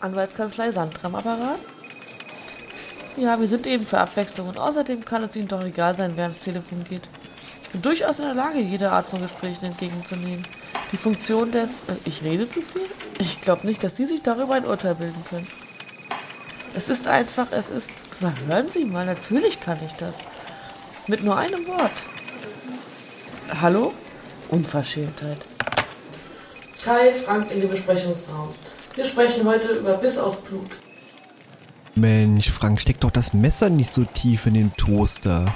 Anwaltskanzlei Sandra am Apparat? Ja, wir sind eben für Abwechslung und außerdem kann es Ihnen doch egal sein, wer ans Telefon geht. Ich bin durchaus in der Lage, jede Art von Gesprächen entgegenzunehmen. Die Funktion des äh, Ich rede zu viel? Ich glaube nicht, dass Sie sich darüber ein Urteil bilden können. Es ist einfach, es ist. Na, hören Sie mal, natürlich kann ich das. Mit nur einem Wort. Hallo? Unverschämtheit. Kai Frank in den Besprechungsraum. Wir sprechen heute über Biss aus Blut. Mensch, Frank, steck doch das Messer nicht so tief in den Toaster.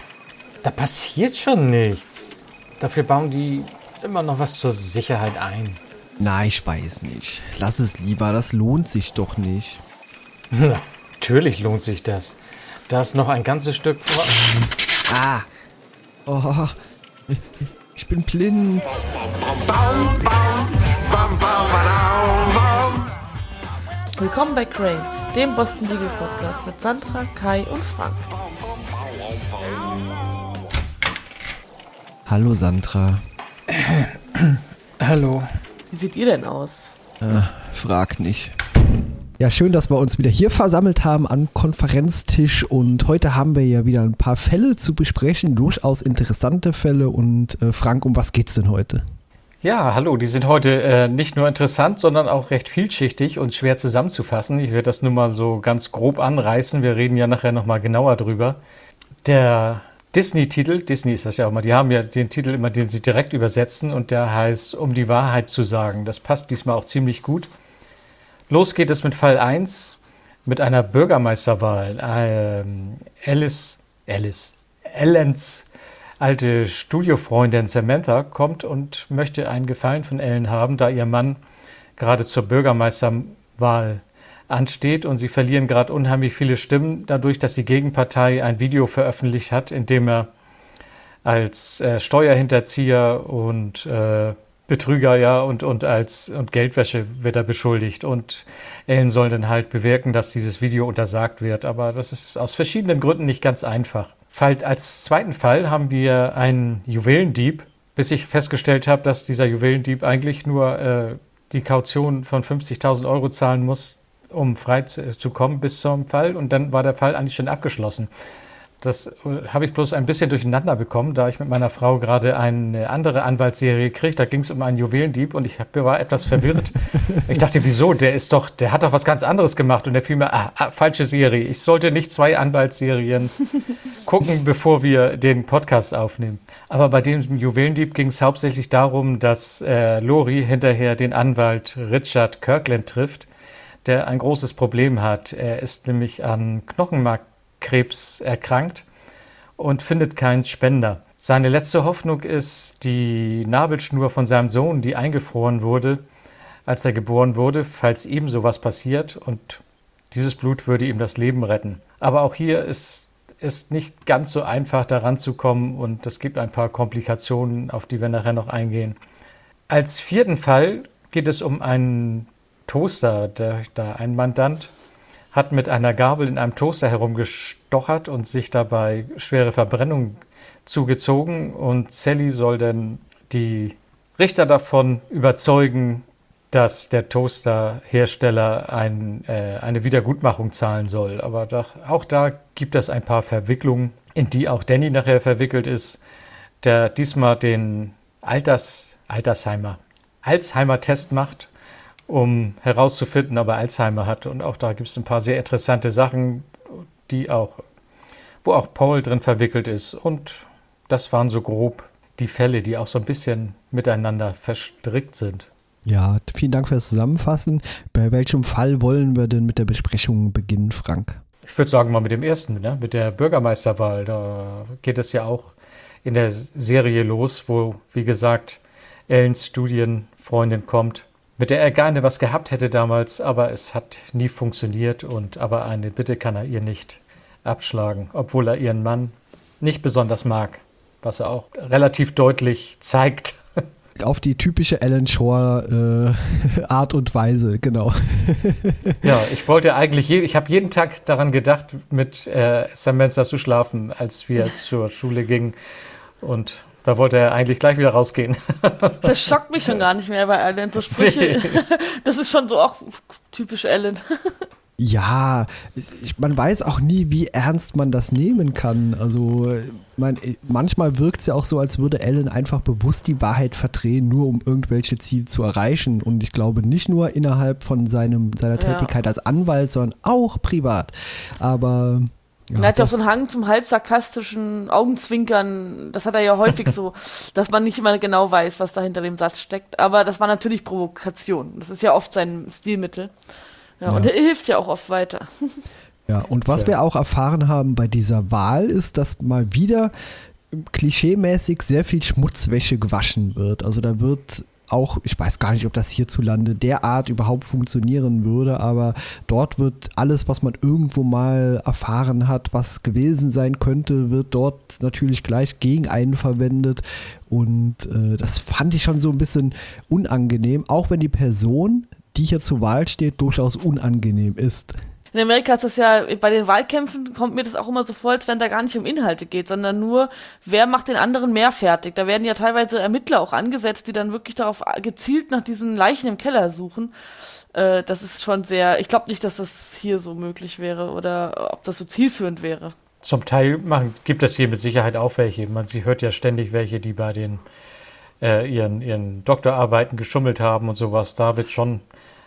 Da passiert schon nichts. Dafür bauen die immer noch was zur Sicherheit ein. Na, ich weiß nicht. Lass es lieber, das lohnt sich doch nicht. Natürlich lohnt sich das. Da ist noch ein ganzes Stück. Ah. Oh, ich bin blind. Willkommen bei Crane, dem Boston Legal Podcast mit Sandra, Kai und Frank. Hallo Sandra. Hallo. Wie seht ihr denn aus? Äh, frag nicht. Ja, schön, dass wir uns wieder hier versammelt haben am Konferenztisch und heute haben wir ja wieder ein paar Fälle zu besprechen, durchaus interessante Fälle und äh, Frank, um was geht's denn heute? Ja, hallo, die sind heute äh, nicht nur interessant, sondern auch recht vielschichtig und schwer zusammenzufassen. Ich werde das nur mal so ganz grob anreißen. Wir reden ja nachher nochmal genauer drüber. Der Disney-Titel, Disney ist das ja auch mal, die haben ja den Titel immer, den sie direkt übersetzen und der heißt Um die Wahrheit zu sagen. Das passt diesmal auch ziemlich gut. Los geht es mit Fall 1 mit einer Bürgermeisterwahl. Ähm, Alice, Alice, Ellens alte Studiofreundin Samantha kommt und möchte einen Gefallen von Ellen haben, da ihr Mann gerade zur Bürgermeisterwahl ansteht und sie verlieren gerade unheimlich viele Stimmen dadurch, dass die Gegenpartei ein Video veröffentlicht hat, in dem er als äh, Steuerhinterzieher und äh, Betrüger, ja, und, und als und Geldwäsche wird er beschuldigt. Und Ellen soll dann halt bewirken, dass dieses Video untersagt wird. Aber das ist aus verschiedenen Gründen nicht ganz einfach. Fall, als zweiten Fall haben wir einen Juwelendieb, bis ich festgestellt habe, dass dieser Juwelendieb eigentlich nur äh, die Kaution von 50.000 Euro zahlen muss, um frei zu, zu kommen bis zum Fall. Und dann war der Fall eigentlich schon abgeschlossen. Das äh, habe ich bloß ein bisschen durcheinander bekommen, da ich mit meiner Frau gerade eine andere Anwaltsserie kriege. Da ging es um einen Juwelendieb und ich war etwas verwirrt. ich dachte, wieso? Der ist doch, der hat doch was ganz anderes gemacht und der fiel mir, ah, ah, falsche Serie. Ich sollte nicht zwei Anwaltsserien gucken, bevor wir den Podcast aufnehmen. Aber bei dem Juwelendieb ging es hauptsächlich darum, dass äh, Lori hinterher den Anwalt Richard Kirkland trifft, der ein großes Problem hat. Er ist nämlich an Knochenmark Krebs erkrankt und findet keinen Spender. Seine letzte Hoffnung ist die Nabelschnur von seinem Sohn, die eingefroren wurde, als er geboren wurde, falls ihm sowas passiert und dieses Blut würde ihm das Leben retten. Aber auch hier ist es nicht ganz so einfach daran zu kommen und es gibt ein paar Komplikationen, auf die wir nachher noch eingehen. Als vierten Fall geht es um einen Toaster, der, da ein Mandant hat mit einer Gabel in einem Toaster herumgestochert und sich dabei schwere Verbrennung zugezogen. Und Sally soll dann die Richter davon überzeugen, dass der Toasterhersteller ein, äh, eine Wiedergutmachung zahlen soll. Aber da, auch da gibt es ein paar Verwicklungen, in die auch Danny nachher verwickelt ist, der diesmal den Alters, Altersheimer, Alzheimer-Test macht um herauszufinden, ob er Alzheimer hat. Und auch da gibt es ein paar sehr interessante Sachen, die auch, wo auch Paul drin verwickelt ist. Und das waren so grob die Fälle, die auch so ein bisschen miteinander verstrickt sind. Ja, vielen Dank fürs Zusammenfassen. Bei welchem Fall wollen wir denn mit der Besprechung beginnen, Frank? Ich würde sagen mal mit dem ersten, ne? mit der Bürgermeisterwahl. Da geht es ja auch in der Serie los, wo, wie gesagt, Ellens Studienfreundin kommt mit der er gerne was gehabt hätte damals, aber es hat nie funktioniert und aber eine Bitte kann er ihr nicht abschlagen, obwohl er ihren Mann nicht besonders mag, was er auch relativ deutlich zeigt. Auf die typische Alan Shore äh, Art und Weise, genau. ja, ich wollte eigentlich, je, ich habe jeden Tag daran gedacht, mit äh, Samantha zu schlafen, als wir zur Schule gingen und Da wollte er eigentlich gleich wieder rausgehen. Das schockt mich schon gar nicht mehr bei Ellen. So Sprüche, das ist schon so auch typisch Ellen. Ja, ich, man weiß auch nie, wie ernst man das nehmen kann. Also man, manchmal wirkt es ja auch so, als würde Ellen einfach bewusst die Wahrheit verdrehen, nur um irgendwelche Ziele zu erreichen. Und ich glaube nicht nur innerhalb von seinem, seiner Tätigkeit ja. als Anwalt, sondern auch privat. Aber ja, er hat ja auch so einen Hang zum halb sarkastischen Augenzwinkern. Das hat er ja häufig so, dass man nicht immer genau weiß, was da hinter dem Satz steckt. Aber das war natürlich Provokation. Das ist ja oft sein Stilmittel. Ja, ja. und er hilft ja auch oft weiter. Ja, und was wir auch erfahren haben bei dieser Wahl ist, dass mal wieder klischeemäßig sehr viel Schmutzwäsche gewaschen wird. Also da wird auch, ich weiß gar nicht, ob das hierzulande derart überhaupt funktionieren würde, aber dort wird alles, was man irgendwo mal erfahren hat, was gewesen sein könnte, wird dort natürlich gleich gegen einen verwendet. Und äh, das fand ich schon so ein bisschen unangenehm, auch wenn die Person, die hier zur Wahl steht, durchaus unangenehm ist. In Amerika ist das ja, bei den Wahlkämpfen kommt mir das auch immer so vor, als wenn da gar nicht um Inhalte geht, sondern nur, wer macht den anderen mehr fertig. Da werden ja teilweise Ermittler auch angesetzt, die dann wirklich darauf gezielt nach diesen Leichen im Keller suchen. Äh, das ist schon sehr, ich glaube nicht, dass das hier so möglich wäre oder ob das so zielführend wäre. Zum Teil machen, gibt es hier mit Sicherheit auch welche. Man sie hört ja ständig welche, die bei den äh, ihren, ihren Doktorarbeiten geschummelt haben und sowas. Da wird schon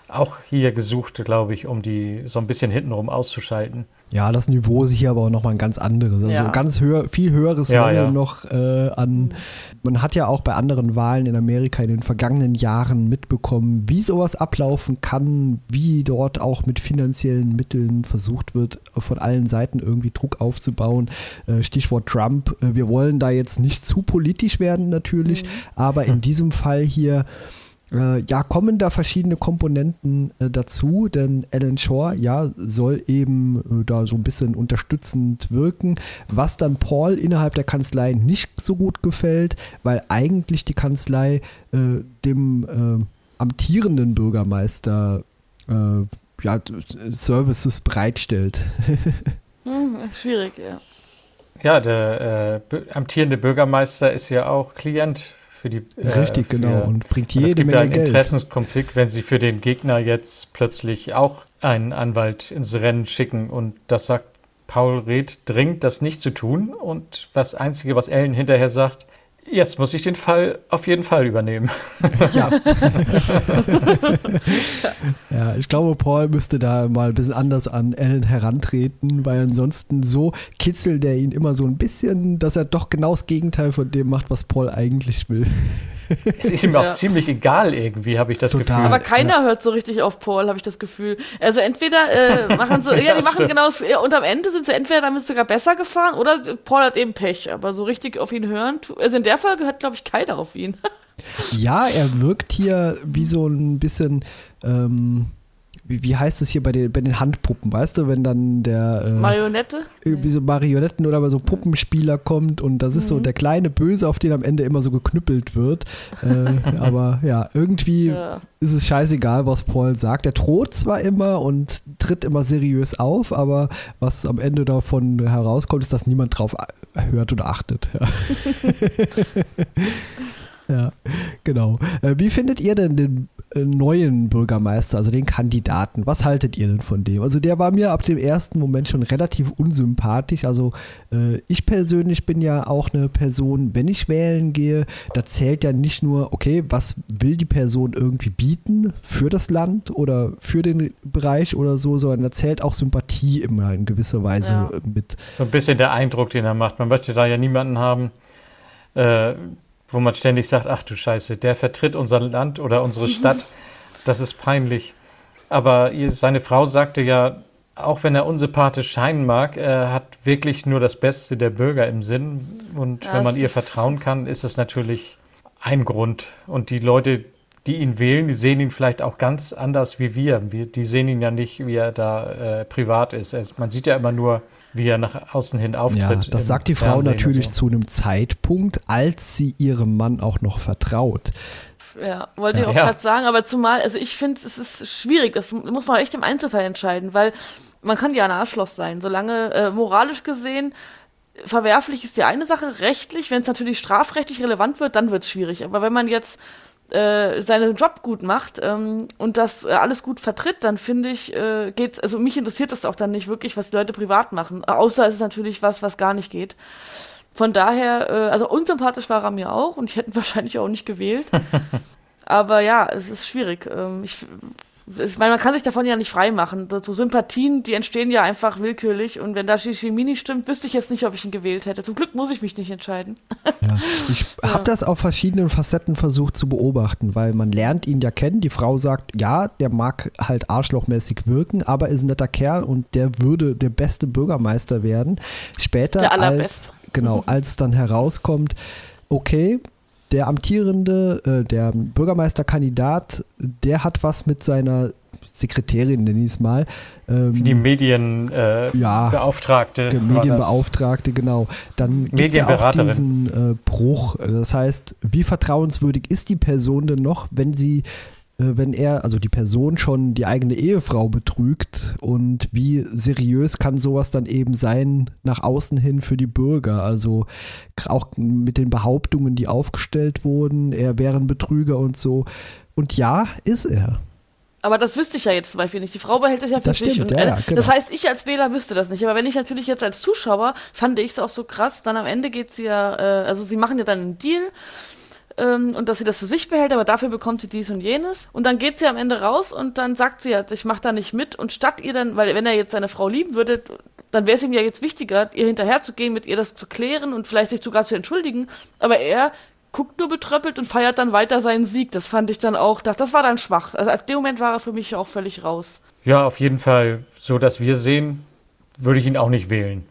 auch hier gesucht, glaube ich, um die so ein bisschen hintenrum auszuschalten. Ja, das Niveau ist hier aber auch nochmal ein ganz anderes. Also ja. ganz höher, viel höheres ja, Level ja. noch äh, an. Man hat ja auch bei anderen Wahlen in Amerika in den vergangenen Jahren mitbekommen, wie sowas ablaufen kann, wie dort auch mit finanziellen Mitteln versucht wird, von allen Seiten irgendwie Druck aufzubauen. Äh, Stichwort Trump. Äh, wir wollen da jetzt nicht zu politisch werden natürlich, mhm. aber in diesem Fall hier äh, ja, kommen da verschiedene Komponenten äh, dazu, denn Alan Shaw, ja, soll eben äh, da so ein bisschen unterstützend wirken, was dann Paul innerhalb der Kanzlei nicht so gut gefällt, weil eigentlich die Kanzlei äh, dem äh, amtierenden Bürgermeister äh, ja, Services bereitstellt. hm, schwierig, ja. Ja, der amtierende Bürgermeister ist ja auch Klient für die. Äh, Richtig, für, genau. Und bringt jede Es gibt Menge einen Geld. Interessenskonflikt, wenn sie für den Gegner jetzt plötzlich auch einen Anwalt ins Rennen schicken und das sagt Paul Reth dringend, das nicht zu tun. Und das Einzige, was Ellen hinterher sagt, Jetzt muss ich den Fall auf jeden Fall übernehmen. Ja. ja, ich glaube, Paul müsste da mal ein bisschen anders an Alan herantreten, weil ansonsten so kitzelt er ihn immer so ein bisschen, dass er doch genau das Gegenteil von dem macht, was Paul eigentlich will. Es ist ihm ja. auch ziemlich egal irgendwie, habe ich das Total. Gefühl. Aber keiner ja. hört so richtig auf Paul, habe ich das Gefühl. Also entweder äh, machen sie, ja, die machen genau, und am Ende sind sie entweder damit sogar besser gefahren oder Paul hat eben Pech. Aber so richtig auf ihn hören, also in der Folge hört, glaube ich, keiner auf ihn. ja, er wirkt hier wie so ein bisschen ähm, wie, wie heißt es hier bei den, bei den Handpuppen, weißt du, wenn dann der äh, Marionette? Wie so Marionetten oder so Puppenspieler kommt und das ist mhm. so der kleine Böse, auf den am Ende immer so geknüppelt wird. äh, aber ja, irgendwie ja. ist es scheißegal, was Paul sagt. Er droht zwar immer und tritt immer seriös auf, aber was am Ende davon herauskommt, ist, dass niemand drauf hört oder achtet. Ja. Ja, genau. Äh, wie findet ihr denn den äh, neuen Bürgermeister, also den Kandidaten? Was haltet ihr denn von dem? Also der war mir ab dem ersten Moment schon relativ unsympathisch. Also äh, ich persönlich bin ja auch eine Person, wenn ich wählen gehe, da zählt ja nicht nur, okay, was will die Person irgendwie bieten für das Land oder für den Bereich oder so, sondern da zählt auch Sympathie immer in gewisser Weise ja. mit. So ein bisschen der Eindruck, den er macht. Man möchte da ja niemanden haben, äh, wo man ständig sagt, ach du Scheiße, der vertritt unser Land oder unsere Stadt. Das ist peinlich. Aber seine Frau sagte ja, auch wenn er unsympathisch scheinen mag, er hat wirklich nur das Beste der Bürger im Sinn. Und das wenn man ihr vertrauen kann, ist es natürlich ein Grund. Und die Leute, die ihn wählen, die sehen ihn vielleicht auch ganz anders wie wir. wir die sehen ihn ja nicht, wie er da äh, privat ist. Man sieht ja immer nur wie er nach außen hin auftritt. Ja, das sagt die Frau natürlich so. zu einem Zeitpunkt, als sie ihrem Mann auch noch vertraut. Ja, wollte ich auch ja. gerade sagen, aber zumal, also ich finde, es ist schwierig, das muss man echt im Einzelfall entscheiden, weil man kann ja ein Arschloch sein, solange äh, moralisch gesehen verwerflich ist die eine Sache, rechtlich, wenn es natürlich strafrechtlich relevant wird, dann wird es schwierig. Aber wenn man jetzt äh, seinen Job gut macht ähm, und das äh, alles gut vertritt, dann finde ich, äh, geht, also mich interessiert das auch dann nicht wirklich, was die Leute privat machen. Außer es ist natürlich was, was gar nicht geht. Von daher, äh, also unsympathisch war er mir auch und ich hätte ihn wahrscheinlich auch nicht gewählt. Aber ja, es ist schwierig. Ähm, ich ich meine, man kann sich davon ja nicht frei machen. So Sympathien, die entstehen ja einfach willkürlich. Und wenn da nicht stimmt, wüsste ich jetzt nicht, ob ich ihn gewählt hätte. Zum Glück muss ich mich nicht entscheiden. Ja, ich ja. habe das auf verschiedenen Facetten versucht zu beobachten, weil man lernt ihn ja kennen. Die Frau sagt, ja, der mag halt arschlochmäßig wirken, aber ist ein netter Kerl und der würde der beste Bürgermeister werden. Später, der als, genau, als dann herauskommt, okay, der amtierende, äh, der Bürgermeisterkandidat, der hat was mit seiner Sekretärin, nenne ich es mal. Ähm, die Medienbeauftragte. Äh, ja, Medienbeauftragte, genau. Dann gibt es ja auch diesen äh, Bruch. Das heißt, wie vertrauenswürdig ist die Person denn noch, wenn sie wenn er, also die Person schon die eigene Ehefrau betrügt und wie seriös kann sowas dann eben sein nach außen hin für die Bürger? Also auch mit den Behauptungen, die aufgestellt wurden, er wäre ein Betrüger und so. Und ja, ist er. Aber das wüsste ich ja jetzt zum Beispiel nicht. Die Frau behält es ja für das sich. Stimmt, und, ja, ja, genau. Das heißt, ich als Wähler wüsste das nicht. Aber wenn ich natürlich jetzt als Zuschauer, fand ich es auch so krass, dann am Ende geht sie ja, äh, also sie machen ja dann einen Deal ähm, und dass sie das für sich behält, aber dafür bekommt sie dies und jenes. Und dann geht sie am Ende raus und dann sagt sie ja, ich mache da nicht mit. Und statt ihr dann, weil wenn er jetzt seine Frau lieben würde, dann wäre es ihm ja jetzt wichtiger, ihr hinterherzugehen, mit ihr das zu klären und vielleicht sich sogar zu entschuldigen. Aber er guckt nur betröppelt und feiert dann weiter seinen Sieg. Das fand ich dann auch, das, das war dann schwach. Also ab dem Moment war er für mich auch völlig raus. Ja, auf jeden Fall. So dass wir sehen, würde ich ihn auch nicht wählen.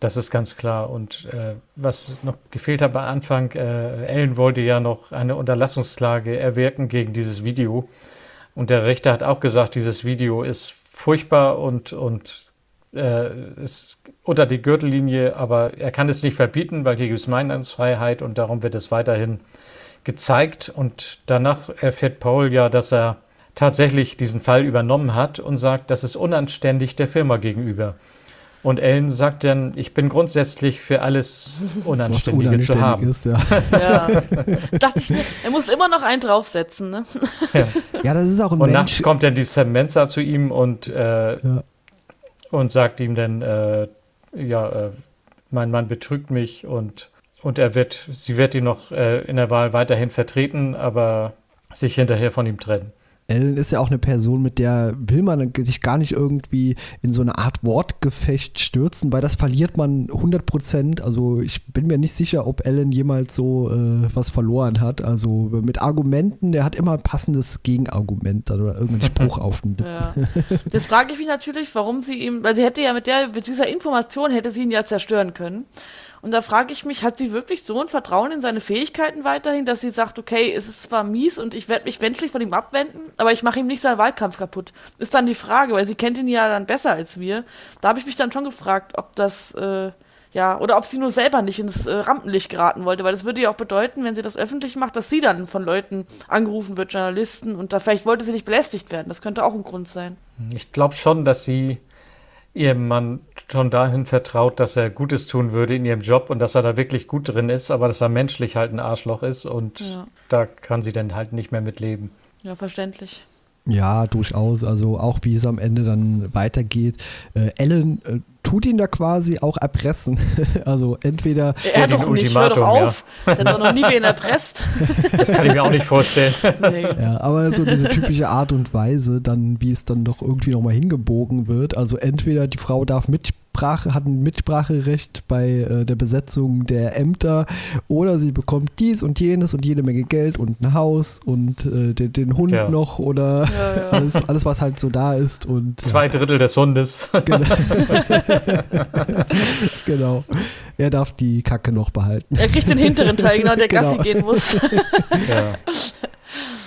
Das ist ganz klar. Und äh, was noch gefehlt hat am Anfang, äh, Ellen wollte ja noch eine Unterlassungsklage erwirken gegen dieses Video. Und der Richter hat auch gesagt, dieses Video ist furchtbar und, und äh, ist unter die Gürtellinie, aber er kann es nicht verbieten, weil hier gibt es Meinungsfreiheit und darum wird es weiterhin gezeigt. Und danach erfährt Paul ja, dass er tatsächlich diesen Fall übernommen hat und sagt, das ist unanständig der Firma gegenüber. Und Ellen sagt dann, ich bin grundsätzlich für alles Unanständige zu haben. Ist, ja. ja. Dachte ich mir, er muss immer noch einen draufsetzen. Ne? Ja. ja, das ist auch ein Und Mensch. nachts kommt dann die Samantha zu ihm und, äh, ja. und sagt ihm dann, äh, ja, äh, mein Mann betrügt mich und, und er wird, sie wird ihn noch äh, in der Wahl weiterhin vertreten, aber sich hinterher von ihm trennen. Ellen ist ja auch eine Person, mit der will man sich gar nicht irgendwie in so eine Art Wortgefecht stürzen, weil das verliert man 100 Prozent. Also ich bin mir nicht sicher, ob Ellen jemals so äh, was verloren hat. Also mit Argumenten, der hat immer ein passendes Gegenargument oder irgendeinen Spruch auf den ja. Das frage ich mich natürlich, warum sie ihm, weil sie hätte ja mit der, mit dieser Information hätte sie ihn ja zerstören können. Und da frage ich mich, hat sie wirklich so ein Vertrauen in seine Fähigkeiten weiterhin, dass sie sagt, okay, es ist zwar mies und ich werde mich menschlich von ihm abwenden, aber ich mache ihm nicht seinen Wahlkampf kaputt. Ist dann die Frage, weil sie kennt ihn ja dann besser als wir. Da habe ich mich dann schon gefragt, ob das, äh, ja, oder ob sie nur selber nicht ins äh, Rampenlicht geraten wollte, weil das würde ja auch bedeuten, wenn sie das öffentlich macht, dass sie dann von Leuten angerufen wird, Journalisten, und da vielleicht wollte sie nicht belästigt werden. Das könnte auch ein Grund sein. Ich glaube schon, dass sie ihrem Mann schon dahin vertraut, dass er Gutes tun würde in ihrem Job und dass er da wirklich gut drin ist, aber dass er menschlich halt ein Arschloch ist und ja. da kann sie dann halt nicht mehr mit leben. Ja, verständlich. Ja, durchaus. Also auch wie es am Ende dann weitergeht. Äh, Ellen äh, tut ihn da quasi auch erpressen. also entweder. Er doch nicht, hör doch auf. Ja. Doch noch nie wen erpresst. das kann ich mir auch nicht vorstellen. Nee. Ja, aber so diese typische Art und Weise, dann, wie es dann doch irgendwie nochmal hingebogen wird. Also entweder die Frau darf mit Mitsprache, hat ein Mitspracherecht bei äh, der Besetzung der Ämter oder sie bekommt dies und jenes und jede Menge Geld und ein Haus und äh, den, den, Hund ja. noch oder ja, ja. Alles, alles, was halt so da ist. Und, Zwei Drittel des Hundes. Genau. genau. Er darf die Kacke noch behalten. Er kriegt den hinteren Teil, genau, der genau. Gassi gehen muss.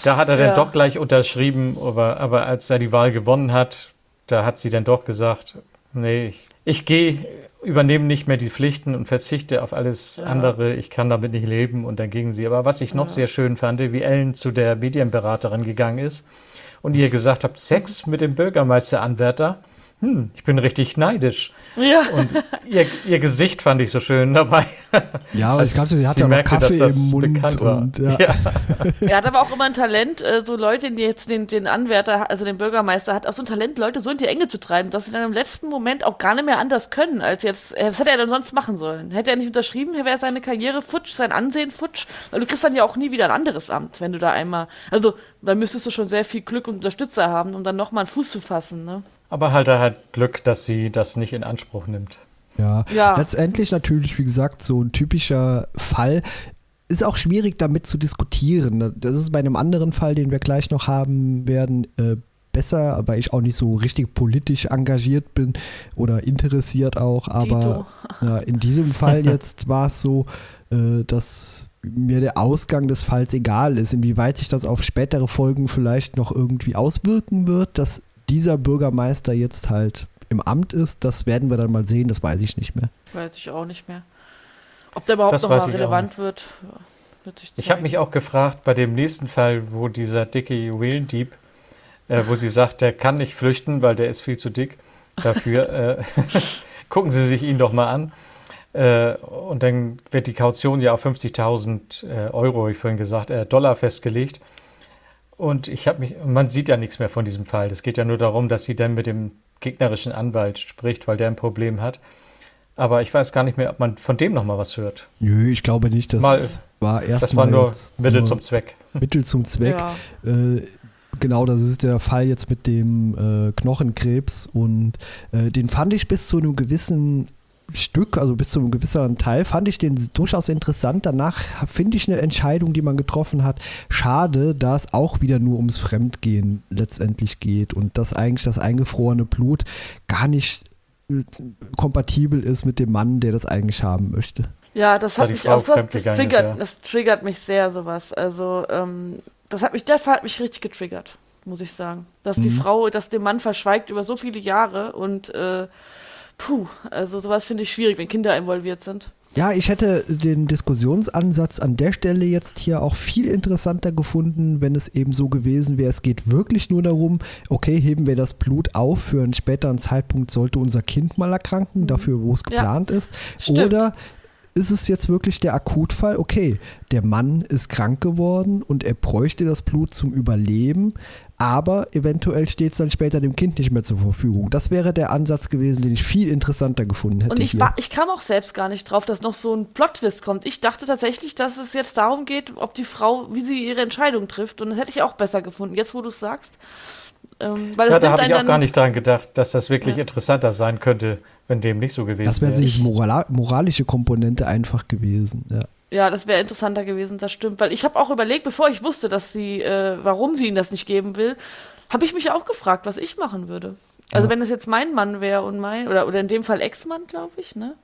Da hat er dann doch gleich unterschrieben, aber, aber als er die Wahl gewonnen hat, da hat sie dann doch gesagt, nee, ich ich gehe, übernehme nicht mehr die Pflichten und verzichte auf alles ja. andere. Ich kann damit nicht leben und dann gingen sie. Aber was ich noch ja. sehr schön fand, wie Ellen zu der Medienberaterin gegangen ist und ihr gesagt habt, Sex mit dem Bürgermeisteranwärter. Hm, ich bin richtig neidisch. Ja. Und ihr, ihr Gesicht fand ich so schön dabei. Ja, aber ich glaube, sie hat ja noch Kaffee das im Mund. Bekannt war. Und, ja. ja. er hat aber auch immer ein Talent, äh, so Leute, die jetzt den, den Anwärter, also den Bürgermeister, hat auch so ein Talent, Leute so in die Enge zu treiben, dass sie dann im letzten Moment auch gar nicht mehr anders können, als jetzt, äh, was hätte er denn sonst machen sollen? Hätte er nicht unterschrieben, wäre seine Karriere futsch, sein Ansehen futsch, weil du kriegst dann ja auch nie wieder ein anderes Amt, wenn du da einmal, also da müsstest du schon sehr viel Glück und Unterstützer haben, um dann nochmal einen Fuß zu fassen, ne? Aber halt er hat Glück, dass sie das nicht in Anspruch nimmt. Ja. ja, letztendlich natürlich, wie gesagt, so ein typischer Fall. Ist auch schwierig damit zu diskutieren. Das ist bei einem anderen Fall, den wir gleich noch haben werden, äh, besser, aber ich auch nicht so richtig politisch engagiert bin oder interessiert auch. Aber äh, in diesem Fall jetzt war es so, äh, dass mir der Ausgang des Falls egal ist. Inwieweit sich das auf spätere Folgen vielleicht noch irgendwie auswirken wird, dass dieser Bürgermeister jetzt halt im Amt ist, das werden wir dann mal sehen, das weiß ich nicht mehr. Weiß ich auch nicht mehr. Ob der überhaupt das noch mal relevant wird, wird sich Ich habe mich auch gefragt, bei dem nächsten Fall, wo dieser dicke Juwelendieb, äh, wo sie sagt, der kann nicht flüchten, weil der ist viel zu dick dafür, äh, gucken Sie sich ihn doch mal an. Äh, und dann wird die Kaution ja auf 50.000 äh, Euro, ich vorhin gesagt, äh, Dollar festgelegt. Und ich habe mich, man sieht ja nichts mehr von diesem Fall. Es geht ja nur darum, dass sie dann mit dem gegnerischen Anwalt spricht, weil der ein Problem hat. Aber ich weiß gar nicht mehr, ob man von dem noch mal was hört. Nö, ich glaube nicht. Das mal, war erst Das war nur Mittel nur zum Zweck. Mittel zum Zweck. Ja. Äh, genau, das ist der Fall jetzt mit dem äh, Knochenkrebs und äh, den fand ich bis zu einem gewissen Stück, also bis zu einem gewissen Teil, fand ich den durchaus interessant. Danach finde ich eine Entscheidung, die man getroffen hat, schade, da es auch wieder nur ums Fremdgehen letztendlich geht und dass eigentlich das eingefrorene Blut gar nicht äh, kompatibel ist mit dem Mann, der das eigentlich haben möchte. Ja, das hat mich auch so, das triggert, ist, ja. das triggert mich sehr, sowas. Also, ähm, das hat mich, der hat mich richtig getriggert, muss ich sagen. Dass mhm. die Frau das dem Mann verschweigt über so viele Jahre und äh, puh, also sowas finde ich schwierig, wenn Kinder involviert sind. Ja, ich hätte den Diskussionsansatz an der Stelle jetzt hier auch viel interessanter gefunden, wenn es eben so gewesen wäre, es geht wirklich nur darum, okay, heben wir das Blut auf, für einen späteren Zeitpunkt sollte unser Kind mal erkranken, mhm. dafür, wo es geplant ja, ist. Stimmt. Oder ist es jetzt wirklich der Akutfall, okay, der Mann ist krank geworden und er bräuchte das Blut zum Überleben, aber eventuell steht es dann später dem Kind nicht mehr zur Verfügung. Das wäre der Ansatz gewesen, den ich viel interessanter gefunden hätte. Und ich, war, ich kam auch selbst gar nicht drauf, dass noch so ein Plot-Twist kommt. Ich dachte tatsächlich, dass es jetzt darum geht, ob die Frau, wie sie ihre Entscheidung trifft. Und das hätte ich auch besser gefunden, jetzt wo du es sagst. Ähm, ja, da habe ich auch gar nicht daran gedacht, dass das wirklich ja. interessanter sein könnte, wenn dem nicht so gewesen wäre. Das wäre die Moral moralische Komponente einfach gewesen. Ja. Ja, das wäre interessanter gewesen, das stimmt. Weil ich habe auch überlegt, bevor ich wusste, dass sie, äh, warum sie ihn das nicht geben will, habe ich mich auch gefragt, was ich machen würde. Also ja. wenn es jetzt mein Mann wäre und mein, oder, oder in dem Fall Ex-Mann, glaube ich, ne?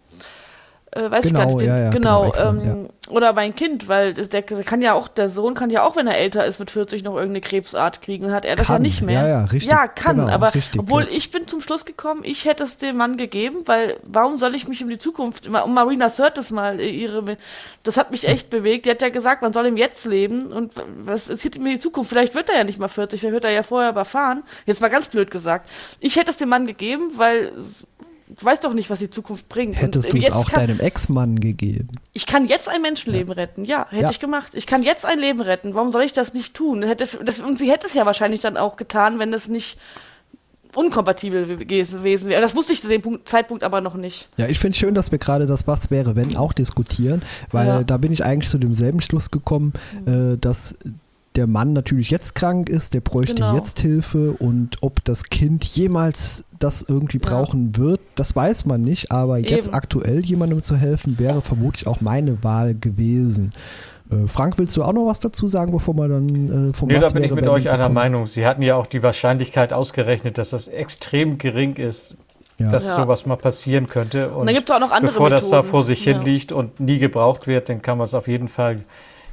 Äh, weiß genau, ich gar nicht. Den, ja, ja, genau. genau ähm, ja. Oder mein Kind, weil der kann ja auch, der Sohn kann ja auch, wenn er älter ist, mit 40 noch irgendeine Krebsart kriegen. Hat er das kann. ja nicht mehr. Ja, ja, richtig. Ja, kann. Genau, aber richtig, obwohl ich bin zum Schluss gekommen, ich hätte es dem Mann gegeben, weil warum soll ich mich um die Zukunft, um Marina Sirtis mal äh, ihre, das hat mich echt bewegt. Die hat ja gesagt, man soll im Jetzt leben und was sieht mir die Zukunft? Vielleicht wird er ja nicht mal 40, vielleicht wird er ja vorher überfahren. Jetzt mal ganz blöd gesagt. Ich hätte es dem Mann gegeben, weil du weißt doch nicht, was die Zukunft bringt. Hättest du es auch kann, deinem Ex-Mann gegeben? Ich kann jetzt ein Menschenleben ja. retten, ja, hätte ja. ich gemacht. Ich kann jetzt ein Leben retten. Warum soll ich das nicht tun? Hätte, das, und sie hätte es ja wahrscheinlich dann auch getan, wenn es nicht unkompatibel gewesen wäre. Das wusste ich zu dem Punkt, Zeitpunkt aber noch nicht. Ja, ich finde es schön, dass wir gerade das Was wäre, wenn auch diskutieren, weil ja. da bin ich eigentlich zu demselben Schluss gekommen, mhm. äh, dass der Mann natürlich jetzt krank ist, der bräuchte genau. jetzt Hilfe und ob das Kind jemals das irgendwie brauchen ja. wird, das weiß man nicht, aber Eben. jetzt aktuell jemandem zu helfen, wäre vermutlich auch meine Wahl gewesen. Äh, Frank, willst du auch noch was dazu sagen, bevor man dann äh, vom Nee, da bin ich mit euch einer Meinung. Sie hatten ja auch die Wahrscheinlichkeit ausgerechnet, dass das extrem gering ist, ja. dass ja. sowas mal passieren könnte. Und, und dann gibt es auch noch andere Bevor Methoden. das da vor sich hin liegt und nie gebraucht wird, dann kann man es auf jeden Fall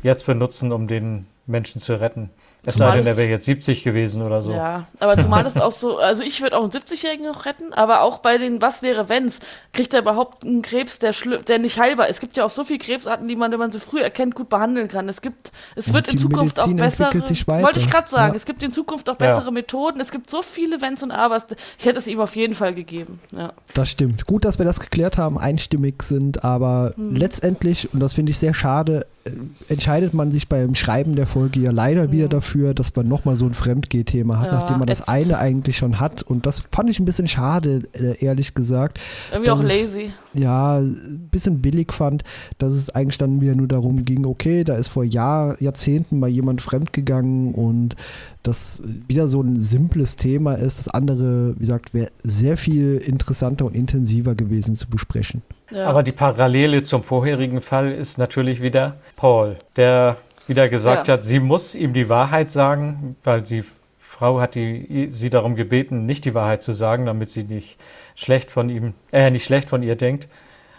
jetzt benutzen, um den Menschen zu retten. Es sei denn, er wäre jetzt 70 gewesen oder so. Ja, aber zumal das auch so, also ich würde auch einen 70-Jährigen noch retten, aber auch bei den Was wäre wenn's, kriegt er überhaupt einen Krebs, der, der nicht heilbar ist. Es gibt ja auch so viele Krebsarten, die man, wenn man sie früh erkennt, gut behandeln kann. Es gibt, es wird in Zukunft Medizin auch bessere, wollte ich gerade sagen, ja. es gibt in Zukunft auch bessere ja. Methoden. Es gibt so viele Wenns und Abers. Ich hätte es ihm auf jeden Fall gegeben. Ja. Das stimmt. Gut, dass wir das geklärt haben, einstimmig sind, aber hm. letztendlich, und das finde ich sehr schade, äh, entscheidet man sich beim Schreiben der Folge ja leider mhm. wieder dafür, dass man nochmal so ein Fremdgeh-Thema hat, ja, nachdem man das eine eigentlich schon hat. Und das fand ich ein bisschen schade, äh, ehrlich gesagt. Irgendwie auch lazy. Es, ja, ein bisschen billig fand, dass es eigentlich dann wieder nur darum ging, okay, da ist vor Jahr, Jahrzehnten mal jemand fremdgegangen und das wieder so ein simples Thema ist. Das andere, wie gesagt, wäre sehr viel interessanter und intensiver gewesen zu besprechen. Ja. Aber die Parallele zum vorherigen Fall ist natürlich wieder Paul, der wieder gesagt ja. hat, sie muss ihm die Wahrheit sagen, weil die Frau hat die, sie darum gebeten, nicht die Wahrheit zu sagen, damit sie nicht schlecht von ihm, äh, nicht schlecht von ihr denkt.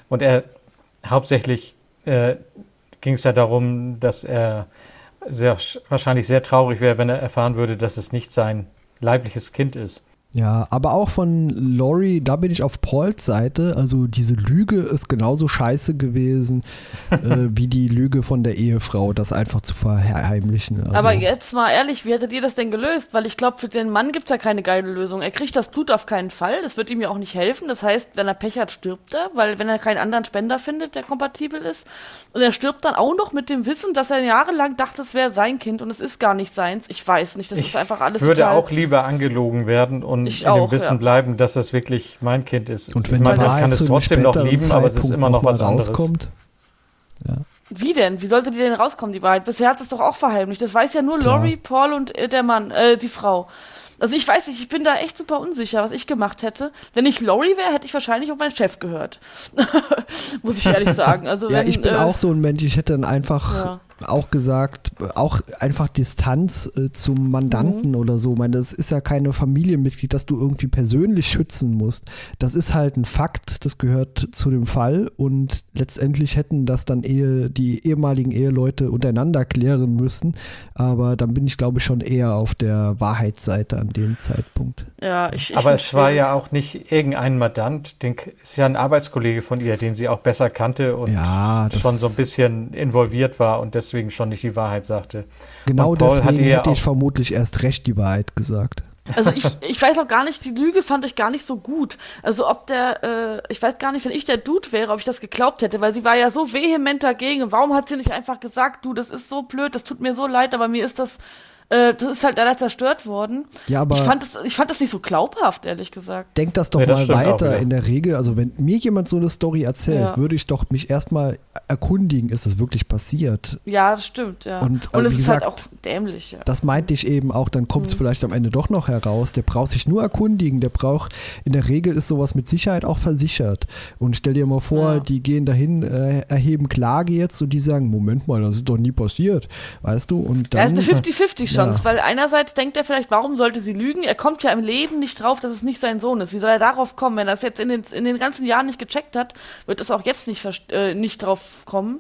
Und er hauptsächlich äh, ging es ja darum, dass er sehr, wahrscheinlich sehr traurig wäre, wenn er erfahren würde, dass es nicht sein leibliches Kind ist. Ja, aber auch von Laurie, da bin ich auf Pauls Seite. Also diese Lüge ist genauso scheiße gewesen äh, wie die Lüge von der Ehefrau, das einfach zu verheimlichen. Also aber jetzt mal ehrlich, wie hättet ihr das denn gelöst? Weil ich glaube, für den Mann gibt es ja keine geile Lösung. Er kriegt das Blut auf keinen Fall. Das wird ihm ja auch nicht helfen. Das heißt, wenn er Pech hat, stirbt er, weil wenn er keinen anderen Spender findet, der kompatibel ist. Und er stirbt dann auch noch mit dem Wissen, dass er jahrelang dachte, es wäre sein Kind und es ist gar nicht seins. Ich weiß nicht, das ich ist einfach alles Ich würde auch lieber angelogen werden und ich in auch, dem Wissen ja. bleiben, dass es wirklich mein Kind ist. Und wenn man kann es trotzdem noch lieben, Zeitpunkt aber es ist immer noch was anderes. Rauskommt. Ja. Wie denn? Wie sollte die denn rauskommen, die Wahrheit? Bisher hat es doch auch verheimlicht. Das weiß ja nur Laurie, Paul und äh, der Mann, äh, die Frau. Also ich weiß nicht, ich bin da echt super unsicher, was ich gemacht hätte. Wenn ich Laurie wäre, hätte ich wahrscheinlich auf meinen Chef gehört. Muss ich ehrlich sagen. Also ja, wenn, ich bin äh, auch so ein Mensch, ich hätte dann einfach ja auch gesagt, auch einfach Distanz äh, zum Mandanten mhm. oder so. Ich meine, das ist ja keine Familienmitglied, das du irgendwie persönlich schützen musst. Das ist halt ein Fakt, das gehört zu dem Fall und letztendlich hätten das dann Ehe, die ehemaligen Eheleute untereinander klären müssen. Aber dann bin ich, glaube ich, schon eher auf der Wahrheitsseite an dem Zeitpunkt. Ja, ich, ich Aber es war ja auch nicht irgendein Mandant, den, ist ja ein Arbeitskollege von ihr, den sie auch besser kannte und ja, schon so ein bisschen involviert war und das deswegen schon nicht die Wahrheit sagte. Genau deswegen hätte ich vermutlich erst recht die Wahrheit gesagt. Also ich, ich weiß auch gar nicht, die Lüge fand ich gar nicht so gut. Also ob der, äh, ich weiß gar nicht, wenn ich der Dude wäre, ob ich das geglaubt hätte, weil sie war ja so vehement dagegen. Warum hat sie nicht einfach gesagt, du, das ist so blöd, das tut mir so leid, aber mir ist das äh, das ist halt leider zerstört worden. Ja, aber ich fand, das, ich fand das nicht so glaubhaft, ehrlich gesagt. Denk das doch ja, das mal weiter. In der Regel, also wenn mir jemand so eine Story erzählt, ja. würde ich doch mich erstmal erkundigen, ist das wirklich passiert? Ja, das stimmt, ja. Und, Und es ist halt auch dämlich. Ja. Das meinte ich eben auch, dann kommt es mhm. vielleicht am Ende doch noch heraus. Der braucht sich nur erkundigen, der braucht, in der Regel ist sowas mit Sicherheit auch versichert. Und stell dir mal vor, ja. die gehen dahin, äh, erheben Klage jetzt und die sagen, Moment mal, das ist doch nie passiert, weißt du? Und dann, ja, ist eine 50-50 Chance, ja. weil einerseits denkt er vielleicht, warum sollte sie lügen? Er kommt ja im Leben nicht drauf, dass es nicht sein Sohn ist. Wie soll er darauf kommen? Wenn er es jetzt in den, in den ganzen Jahren nicht gecheckt hat, wird es auch jetzt nicht, äh, nicht drauf kommen.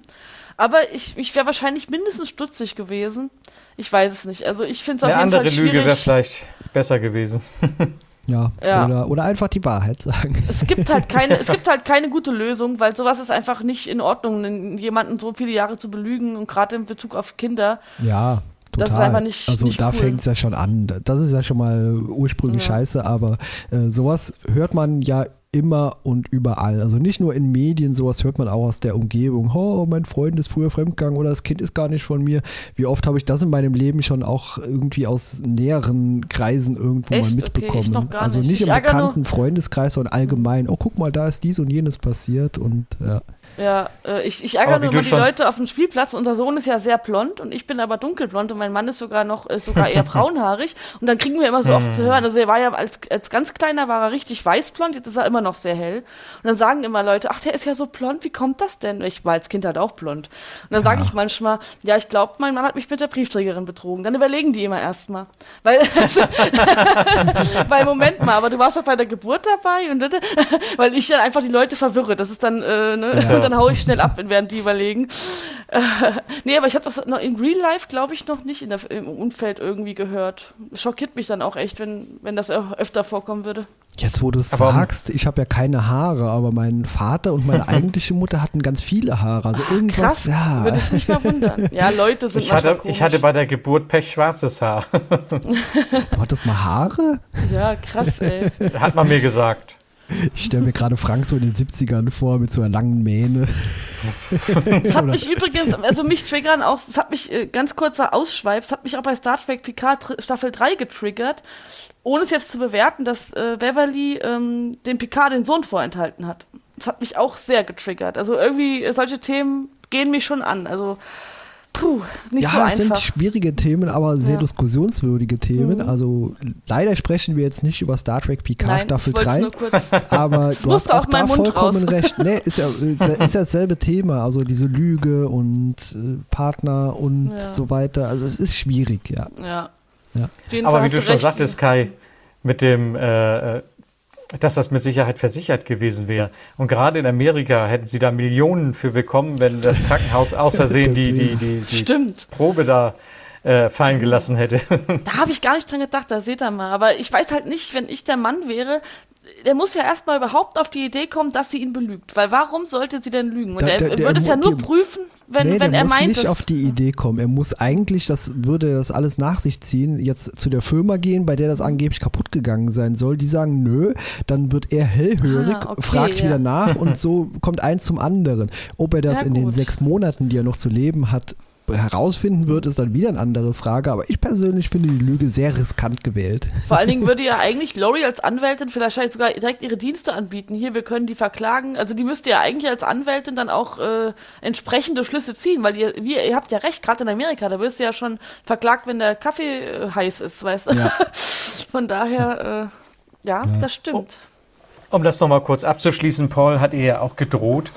Aber ich, ich wäre wahrscheinlich mindestens stutzig gewesen. Ich weiß es nicht. Also ich finde es auf jeden Fall schwierig. Eine andere Lüge wäre vielleicht besser gewesen. Ja, ja. Oder, oder, einfach die Wahrheit sagen. Es gibt halt keine, es gibt halt keine gute Lösung, weil sowas ist einfach nicht in Ordnung, jemanden so viele Jahre zu belügen und gerade in Bezug auf Kinder. Ja, Total. Das ist einfach nicht Also nicht da cool. fängt es ja schon an. Das ist ja schon mal ursprünglich ja. scheiße, aber äh, sowas hört man ja immer und überall. Also nicht nur in Medien, sowas hört man auch aus der Umgebung. Oh, mein Freund ist früher fremdgegangen oder das Kind ist gar nicht von mir. Wie oft habe ich das in meinem Leben schon auch irgendwie aus näheren Kreisen irgendwo Echt? mal mitbekommen. Okay, also nicht, nicht im bekannten Freundeskreis, sondern allgemein. Oh, guck mal, da ist dies und jenes passiert und ja. Ja, äh, ich, ich ärgere nur immer die Leute auf dem Spielplatz. Unser Sohn ist ja sehr blond und ich bin aber dunkelblond und mein Mann ist sogar noch ist sogar eher braunhaarig. Und dann kriegen wir immer so oft zu hören, also er war ja als, als ganz kleiner war er richtig weißblond, jetzt ist er immer noch sehr hell. Und dann sagen immer Leute, ach, der ist ja so blond, wie kommt das denn? Ich war als Kind halt auch blond. Und dann sage ich manchmal, ja, ich glaube, mein Mann hat mich mit der Briefträgerin betrogen. Dann überlegen die immer erstmal. Weil, weil, Moment mal, aber du warst doch bei der Geburt dabei und weil ich dann einfach die Leute verwirre. Das ist dann, äh, ne? Ja. Dann haue ich schnell ab, während die überlegen. Äh, nee, aber ich habe das noch in Real Life, glaube ich, noch nicht in der, im Umfeld irgendwie gehört. Schockiert mich dann auch echt, wenn, wenn das öfter vorkommen würde. Jetzt, wo du es sagst, ich habe ja keine Haare, aber mein Vater und meine eigentliche Mutter hatten ganz viele Haare. Also Ach, irgendwas, krass, ja. würde ich mich mal wundern. Ja, Leute sind ich hatte, ich hatte bei der Geburt Pech schwarzes Haar. du hattest mal Haare? Ja, krass, ey. Hat man mir gesagt. Ich stelle mir gerade Frank so in den 70ern vor mit so einer langen Mähne. Das hat mich übrigens, also mich triggern auch, es hat mich äh, ganz kurzer Ausschweif, es hat mich auch bei Star Trek Picard Staffel 3 getriggert, ohne es jetzt zu bewerten, dass äh, Beverly ähm, dem Picard den Sohn vorenthalten hat. Das hat mich auch sehr getriggert. Also irgendwie, solche Themen gehen mich schon an. Also Puh, nicht ja, so einfach. Ja, es sind schwierige Themen, aber sehr ja. diskussionswürdige Themen. Mhm. Also leider sprechen wir jetzt nicht über Star Trek Picard Nein, Staffel 3. aber du hast auch da vollkommen raus. recht. Nee, ist ja, ist ja dasselbe Thema. Also diese Lüge und äh, Partner und ja. so weiter. Also es ist schwierig, ja. Ja. ja. Aber wie du schon recht. sagtest, Kai, mit dem äh, äh dass das mit Sicherheit versichert gewesen wäre. Und gerade in Amerika hätten sie da Millionen für bekommen, wenn das Krankenhaus aus Versehen die, die, die, die Probe da äh, fallen gelassen hätte. Da habe ich gar nicht dran gedacht, da seht ihr mal. Aber ich weiß halt nicht, wenn ich der Mann wäre, der muss ja erstmal überhaupt auf die Idee kommen, dass sie ihn belügt. Weil warum sollte sie denn lügen? Und da, der, er würde es ja nur prüfen, wenn, nee, wenn er meint. Er muss nicht auf die Idee kommen. Er muss eigentlich, das würde das alles nach sich ziehen, jetzt zu der Firma gehen, bei der das angeblich kaputt gegangen sein soll. Die sagen, nö, dann wird er hellhörig, ah, okay, fragt ja. wieder nach und so kommt eins zum anderen. Ob er das ja, in den sechs Monaten, die er noch zu leben hat, herausfinden wird, ist dann wieder eine andere Frage. Aber ich persönlich finde die Lüge sehr riskant gewählt. Vor allen Dingen würde ja eigentlich Lori als Anwältin vielleicht sogar direkt ihre Dienste anbieten. Hier, wir können die verklagen. Also die müsste ja eigentlich als Anwältin dann auch äh, entsprechende Schlüsse ziehen, weil ihr, wir, ihr habt ja recht, gerade in Amerika, da wirst du ja schon verklagt, wenn der Kaffee äh, heiß ist, weißt du. Ja. Von daher, äh, ja, ja, das stimmt. Um das nochmal kurz abzuschließen, Paul hat ihr ja auch gedroht,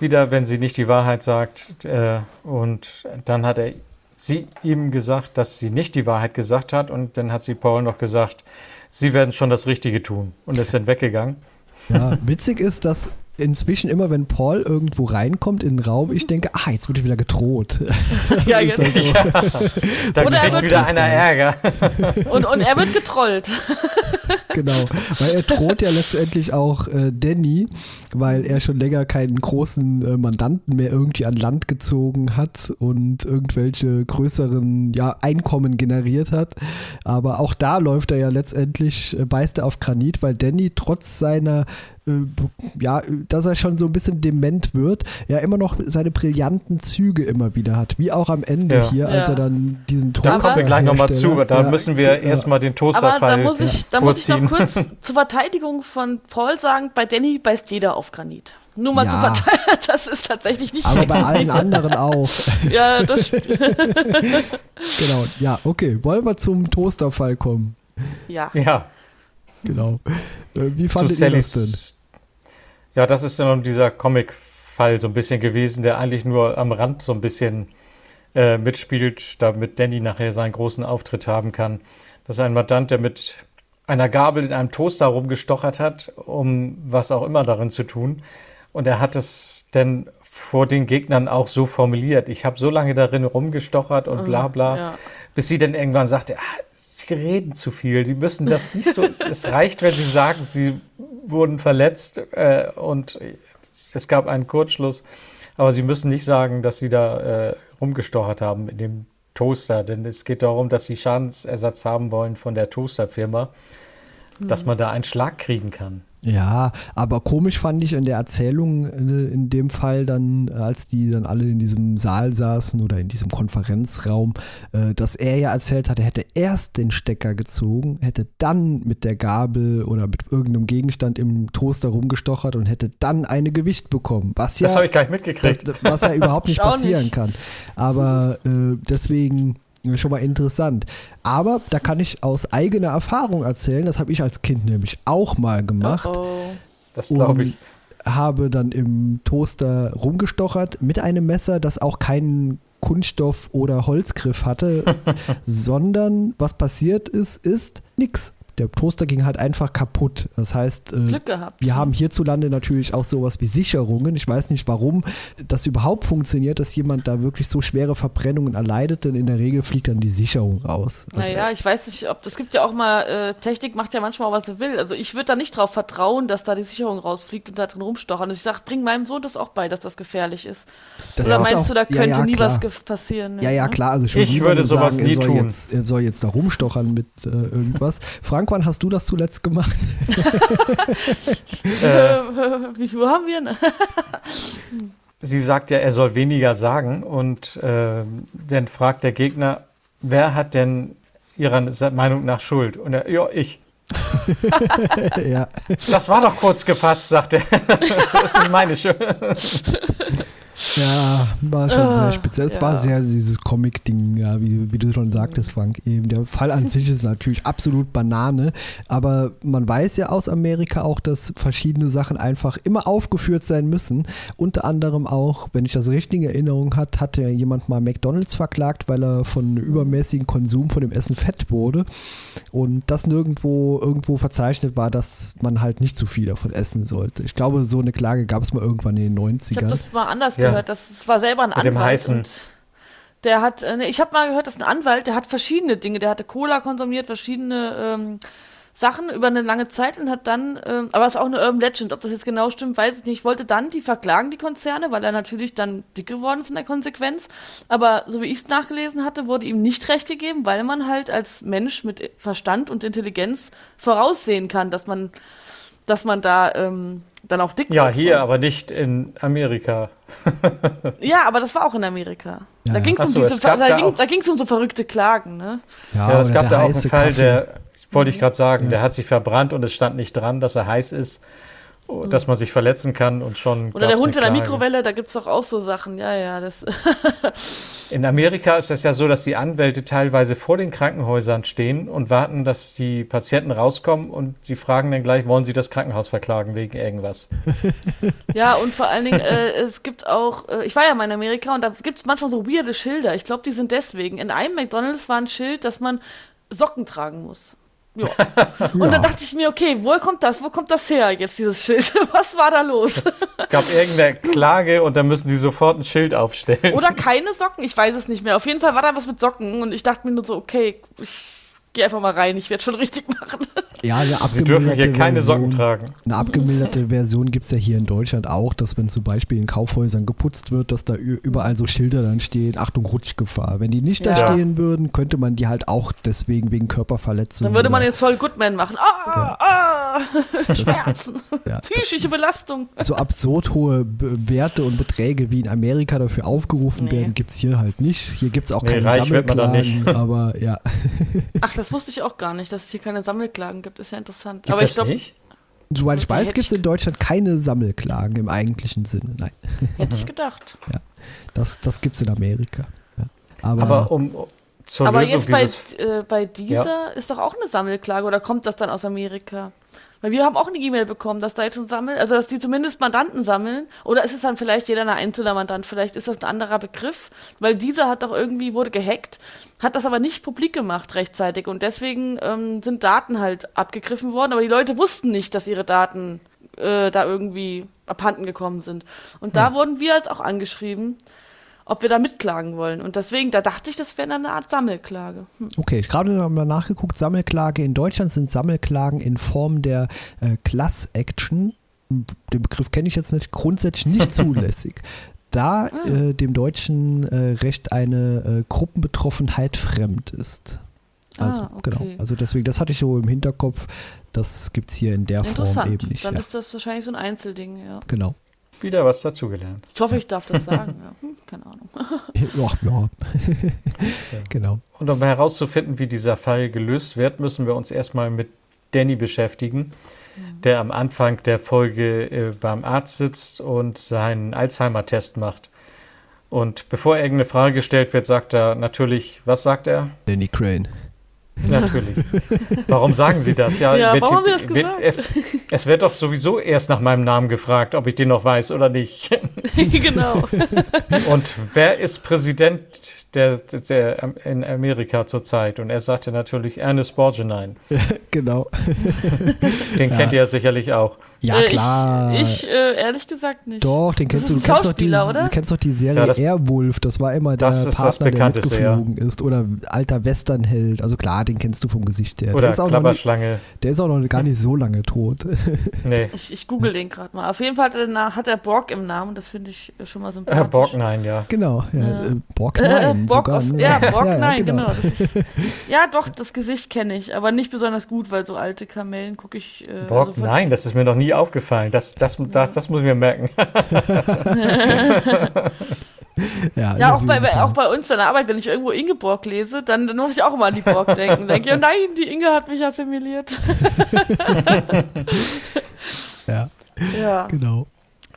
wieder, wenn sie nicht die Wahrheit sagt. Äh, und dann hat er sie ihm gesagt, dass sie nicht die Wahrheit gesagt hat. Und dann hat sie Paul noch gesagt, sie werden schon das Richtige tun. Und ist dann weggegangen. Ja, witzig ist, dass inzwischen immer, wenn Paul irgendwo reinkommt in den Raum, ich denke, ah, jetzt wird wieder gedroht. Ja, jetzt. Also, ja. Da kriegt wieder einer Ärger. Und, und er wird getrollt. Genau, weil er droht ja letztendlich auch äh, Danny, weil er schon länger keinen großen äh, Mandanten mehr irgendwie an Land gezogen hat und irgendwelche größeren ja, Einkommen generiert hat. Aber auch da läuft er ja letztendlich, äh, beißt er auf Granit, weil Danny trotz seiner äh, ja, dass er schon so ein bisschen dement wird, ja immer noch seine brillanten Züge immer wieder hat. Wie auch am Ende ja. hier, als ja. er dann diesen Toaster Da kommen wir gleich nochmal zu, da ja. müssen wir erstmal den Toaster Aber da muss ich, da muss ich noch kurz zur Verteidigung von Paul sagen, bei Danny beißt jeder auf Granit. Nur mal zu verteilen, das ist tatsächlich nicht Aber bei allen anderen auch. ja, das Genau, ja, okay. Wollen wir zum Toasterfall kommen? Ja. Ja. Genau. Äh, wie fandet ihr das denn? Ja, das ist dann dieser Comic-Fall so ein bisschen gewesen, der eigentlich nur am Rand so ein bisschen äh, mitspielt, damit Danny nachher seinen großen Auftritt haben kann. Das ist ein Mandant, der mit einer Gabel in einem Toaster rumgestochert hat, um was auch immer darin zu tun. Und er hat es dann vor den Gegnern auch so formuliert. Ich habe so lange darin rumgestochert und bla bla, ja. bis sie dann irgendwann sagte, ah, sie reden zu viel, die müssen das nicht so, es reicht, wenn sie sagen, sie wurden verletzt äh, und es gab einen Kurzschluss. Aber Sie müssen nicht sagen, dass Sie da äh, rumgestochert haben in dem Toaster, denn es geht darum, dass Sie Schadensersatz haben wollen von der Toasterfirma, mhm. dass man da einen Schlag kriegen kann. Ja, aber komisch fand ich in der Erzählung äh, in dem Fall dann, als die dann alle in diesem Saal saßen oder in diesem Konferenzraum, äh, dass er ja erzählt hat, er hätte erst den Stecker gezogen, hätte dann mit der Gabel oder mit irgendeinem Gegenstand im Toaster rumgestochert und hätte dann eine Gewicht bekommen. Was ja, das habe ich gar nicht mitgekriegt. Was ja überhaupt nicht passieren nicht. kann. Aber äh, deswegen Schon mal interessant. Aber da kann ich aus eigener Erfahrung erzählen, das habe ich als Kind nämlich auch mal gemacht. Oh oh. Das glaube ich. habe dann im Toaster rumgestochert mit einem Messer, das auch keinen Kunststoff- oder Holzgriff hatte, sondern was passiert ist, ist nix. Der Toaster ging halt einfach kaputt. Das heißt, äh, Glück gehabt. wir haben hierzulande natürlich auch sowas wie Sicherungen. Ich weiß nicht, warum das überhaupt funktioniert, dass jemand da wirklich so schwere Verbrennungen erleidet, denn in der Regel fliegt dann die Sicherung raus. Also, Naja, ich weiß nicht, ob das gibt ja auch mal, äh, Technik macht ja manchmal, was sie will. Also ich würde da nicht drauf vertrauen, dass da die Sicherung rausfliegt und da drin rumstochern. Also ich sag, bring meinem Sohn das auch bei, dass das gefährlich ist. das Oder ist meinst auch- du, da ja, könnte ja, nie klar. was passieren? ne? Ja, ja, klar. Also ich, Ich würde sowas sagen, nie er soll tun. Jetzt, er soll jetzt da rumstochern mit äh, irgendwas. Frank, wann hast du das zuletzt gemacht? Äh, Wie viel haben wir? Ne? Sie sagt ja, er soll weniger sagen und äh, dann fragt der Gegner, wer hat denn Ihrer Meinung nach Schuld? Und er, ja, ich. ja. Das war doch kurz gefasst, sagt er. das ist meine Schuld. Ja, war schon Ah, sehr speziell. Es ja. war sehr dieses Comic-Ding, ja, wie, wie du schon sagtest, Frank. Eben. Der Fall an sich ist natürlich absolut Banane, aber man weiß ja aus Amerika auch, dass verschiedene Sachen einfach immer aufgeführt sein müssen. Unter anderem auch, wenn ich das richtig in Erinnerung hat, hat ja jemand mal McDonalds verklagt, weil er von übermäßigen Konsum von dem Essen fett wurde und das nirgendwo irgendwo verzeichnet war, dass man halt nicht zu viel davon essen sollte. Ich glaube, so eine Klage gab es mal irgendwann in den 90ern. Ich habe das mal anders Ja. Gehört. Das, war selber ein Mit dem Anwalt. Heißen. Und der hat, äh, ich habe mal gehört, dass ein Anwalt, der hat verschiedene Dinge. Der hatte Cola konsumiert, verschiedene ähm, Sachen über eine lange Zeit und hat dann, ähm, aber es ist auch eine Urban Legend, ob das jetzt genau stimmt, weiß ich nicht. Ich wollte dann die verklagen, die Konzerne, weil er natürlich dann dick geworden ist in der Konsequenz. Aber so wie ich es nachgelesen hatte, wurde ihm nicht recht gegeben, weil man halt als Mensch mit Verstand und Intelligenz voraussehen kann, dass man, dass man da ähm, dann auch dick Ja, hier, von. aber nicht in Amerika. Ja, aber das war auch in Amerika. Ja, da ja. ging es um, so, es da ging, um so verrückte Klagen, ne? Ja, es oder gab der da auch einen Fall, Kaffee. der, wollte ich gerade sagen, der hat sich verbrannt und es stand nicht dran, dass er heiß ist, dass man sich verletzen kann und schon. Oder der Hund in der. Mikrowelle, da gibt's doch auch so Sachen. Ja, ja, das. In Amerika ist es ja so, dass die Anwälte teilweise vor den Krankenhäusern stehen und warten, dass die Patienten rauskommen und sie fragen dann gleich, wollen sie das Krankenhaus verklagen wegen irgendwas? ja, und vor allen Dingen, äh, es gibt auch, äh, ich war ja mal in Amerika und da gibt's manchmal so weirde Schilder. Ich glaube, die sind deswegen. In einem McDonalds war ein Schild, dass man Socken tragen muss. Ja. Und dann dachte ich mir, okay, wo kommt das? Wo kommt das her, jetzt dieses Schild? Was war da los? Es gab irgendeine Klage und dann müssen die sofort ein Schild aufstellen. Oder keine Socken, ich weiß es nicht mehr. Auf jeden Fall war da was mit Socken und ich dachte mir nur so, okay, ich geh einfach mal rein, ich werde schon richtig machen. Ja, eine Sie dürfen hier abgemilderte keine Socken Version- tragen. Eine abgemilderte Version gibt es ja hier in Deutschland auch, dass wenn zum Beispiel in Kaufhäusern geputzt wird, dass da überall so Schilder dann stehen, Achtung, Rutschgefahr. Wenn die nicht da Ja. stehen würden, könnte man die halt auch deswegen wegen Körperverletzung. Dann würde man jetzt voll Goodman machen. Ah, ah, Schmerzen, ja, psychische Belastung. so absurd hohe Werte und Beträge wie in Amerika dafür aufgerufen Nee. werden, gibt es hier halt nicht. Hier gibt es auch Nee, keine reich da Sammelklagen, aber ja. Ach, das wusste ich auch gar nicht, dass es hier keine Sammelklagen gibt. Ist ja interessant. Gibt Aber ich glaube? Soweit ich weiß, gibt es in Deutschland keine Sammelklagen im eigentlichen Sinne. Nein, hätte ich gedacht. das, das gibt es in Amerika. Ja. Aber, Aber um zur Aber Lösung jetzt bei, dieses äh, bei dieser ist doch auch eine Sammelklage oder kommt das dann aus Amerika? Weil wir haben auch eine E-Mail bekommen, dass da jetzt ein Sammel, also dass die zumindest Mandanten sammeln. Oder ist es dann vielleicht jeder ein einzelner Mandant? Vielleicht ist das ein anderer Begriff, weil dieser hat doch irgendwie, wurde gehackt, hat das aber nicht publik gemacht rechtzeitig und deswegen ähm, sind Daten halt abgegriffen worden, aber die Leute wussten nicht, dass ihre Daten äh, da irgendwie abhanden gekommen sind. Und da wurden wir jetzt auch angeschrieben, ob wir da mitklagen wollen. Und deswegen, da dachte ich, das wäre eine Art Sammelklage. Hm. Okay, ich habe gerade mal nachgeguckt, Sammelklage. In Deutschland sind Sammelklagen in Form der äh, Class Action, den Begriff kenne ich jetzt nicht, grundsätzlich nicht zulässig. Da Ah. äh, dem deutschen äh, Recht eine äh, Gruppenbetroffenheit fremd ist. Also, Ah, okay. genau. Also deswegen, das hatte ich so im Hinterkopf. Das gibt es hier in der Form eben nicht. Dann Ja. ist das wahrscheinlich so ein Einzelding, ja. Genau. Wieder was dazugelernt. Ich hoffe, ich darf das sagen. Ja. Hm, keine Ahnung. Ja, ja. genau. Und um herauszufinden, wie dieser Fall gelöst wird, müssen wir uns erstmal mit Danny beschäftigen, der am Anfang der Folge äh, beim Arzt sitzt und seinen Alzheimer-Test macht. Und bevor irgendeine Frage gestellt wird, sagt er natürlich, was sagt er? Danny Crane. Natürlich. Warum sagen Sie das? Ja, wird, warum haben Sie das wird, gesagt? Es, es wird doch sowieso erst nach meinem Namen gefragt, ob ich den noch weiß oder nicht. genau. Und wer ist Präsident der, der in Amerika zurzeit? Und er sagte natürlich Ernest Borgnine. genau. Den kennt ihr ja sicherlich auch. Ja, Äh, klar. Ich, ich äh, ehrlich gesagt nicht. doch, den kennst Das du. ist Du kennst doch, die, oder? du kennst doch die Serie Ja, das- Airwolf. Das war immer der Das ist das Partner, der Bekannteste, ja. mitgeflogen ist. Oder alter Westernheld. Also klar, den kennst du vom Gesicht her. Oder der, ist auch noch nicht, Klapperschlange. der ist auch noch gar nicht so lange tot. Nee. Ich, ich google den gerade mal. Auf jeden Fall hat er, hat er Borg im Namen. Das finde ich äh, schon mal Äh, sympathisch. Borgnine, ja. genau. Ja, Ja. Äh, Borg Äh, nein. Borg sogar, auf, ja, Borg, nein, genau. Ist, ja, doch, das Gesicht kenne ich, aber nicht besonders gut, weil so alte Kamellen gucke ich. Äh, Borg, also von- nein, das ist mir noch nie aufgefallen. Das, das, das, das muss ich mir merken. Ja, Ja, auch bei, auch bei uns in der Arbeit, wenn ich irgendwo Ingeborg lese, dann, dann muss ich auch immer an die Borg denken. Denke, ich, oh nein, die Inge hat mich assimiliert. Ja, ja. genau.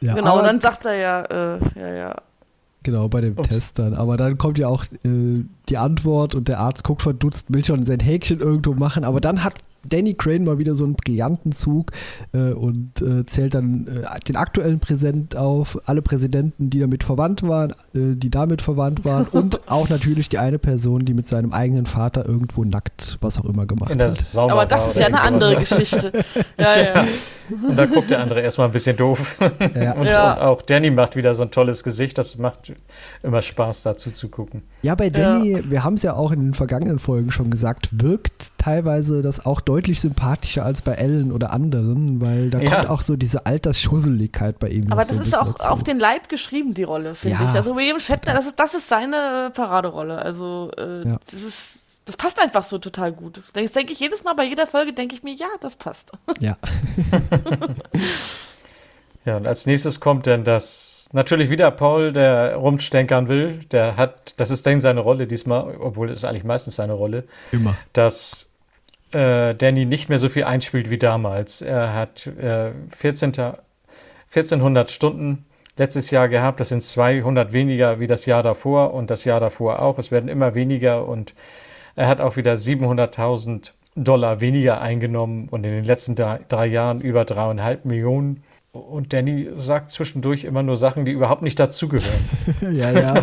Ja, genau, aber- dann sagt er ja, äh, ja, ja. Genau, bei dem Ups. Test dann. Aber dann kommt ja auch äh, die Antwort und der Arzt guckt verdutzt, will schon sein Häkchen irgendwo machen. Aber dann hat Danny Crane mal wieder so einen brillanten Zug äh, und äh, zählt dann äh, den aktuellen Präsident auf, alle Präsidenten, die damit verwandt waren, äh, die damit verwandt waren und auch natürlich die eine Person, die mit seinem eigenen Vater irgendwo nackt was auch immer gemacht hat. Sauna Aber das ist ja eine andere sowas. Geschichte. Ja, ja. Und da guckt der andere erstmal ein bisschen doof. Ja. Und, Ja. und auch Danny macht wieder so ein tolles Gesicht. Das macht immer Spaß, dazu zu gucken. Ja, bei Danny, wir haben es ja auch in den vergangenen Folgen schon gesagt, wirkt teilweise das auch deutlich sympathischer als bei Ellen oder anderen, weil da Ja. kommt auch so diese Altersschusseligkeit bei ihm. Aber so das ein ist auch dazu. auf den Leib geschrieben, die Rolle, finde Ja. ich. Also William Shatner, das ist, das ist seine äh, Paraderolle. Also äh, Ja. das ist, das passt einfach so total gut. Das denke ich jedes Mal bei jeder Folge, denke ich mir, ja, das passt. Ja, Ja, und als nächstes kommt dann das, natürlich wieder Paul, der rumstenkern will. Der hat, das ist dann seine Rolle diesmal, obwohl es eigentlich meistens seine Rolle, immer. dass äh, Danny nicht mehr so viel einspielt wie damals. Er hat äh, 14. 1400 Stunden letztes Jahr gehabt. Das sind 200 weniger wie das Jahr davor und das Jahr davor auch. Es werden immer weniger und er hat auch wieder 700.000 Dollar weniger eingenommen und in den letzten drei, drei Jahren über dreieinhalb Millionen. Und Danny sagt zwischendurch immer nur Sachen, die überhaupt nicht dazugehören. Ja, ja,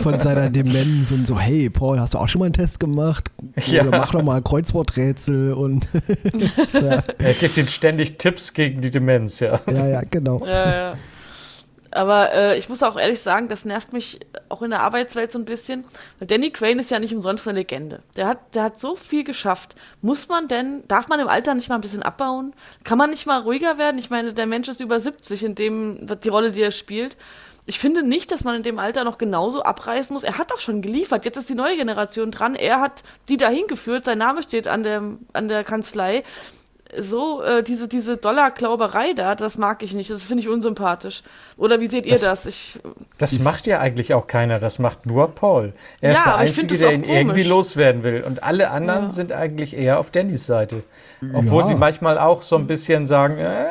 von seiner Demenz und so, hey Paul, hast du auch schon mal einen Test gemacht? Ja. Oder mach doch mal ein Kreuzworträtsel und ja, Er gibt ihnen ständig Tipps gegen die Demenz, ja. ja, ja, genau. Ja, ja. Aber äh, ich muss auch ehrlich sagen, das nervt mich auch in der Arbeitswelt so ein bisschen. Weil Danny Crane ist ja nicht umsonst eine Legende. Der hat, der hat so viel geschafft. Muss man denn, darf man im Alter nicht mal ein bisschen abbauen? Kann man nicht mal ruhiger werden? Ich meine, der Mensch ist über 70 in dem, die Rolle, die er spielt. Ich finde nicht, dass man in dem Alter noch genauso abreißen muss. Er hat doch schon geliefert. Jetzt ist die neue Generation dran. Er hat die dahin geführt. Sein Name steht an der, an der Kanzlei so, äh, diese, diese Dollarklauberei da, das mag ich nicht. Das finde ich unsympathisch. Oder wie seht ihr Das- das? Ich, Das Ist- macht ja eigentlich auch keiner, das macht nur Paul. Er ist Ja, der ich find Einzige, der ihn komisch. irgendwie loswerden will. Und alle anderen Ja. sind eigentlich eher auf Dannys Seite. Obwohl Ja. sie manchmal auch so ein bisschen sagen, äh,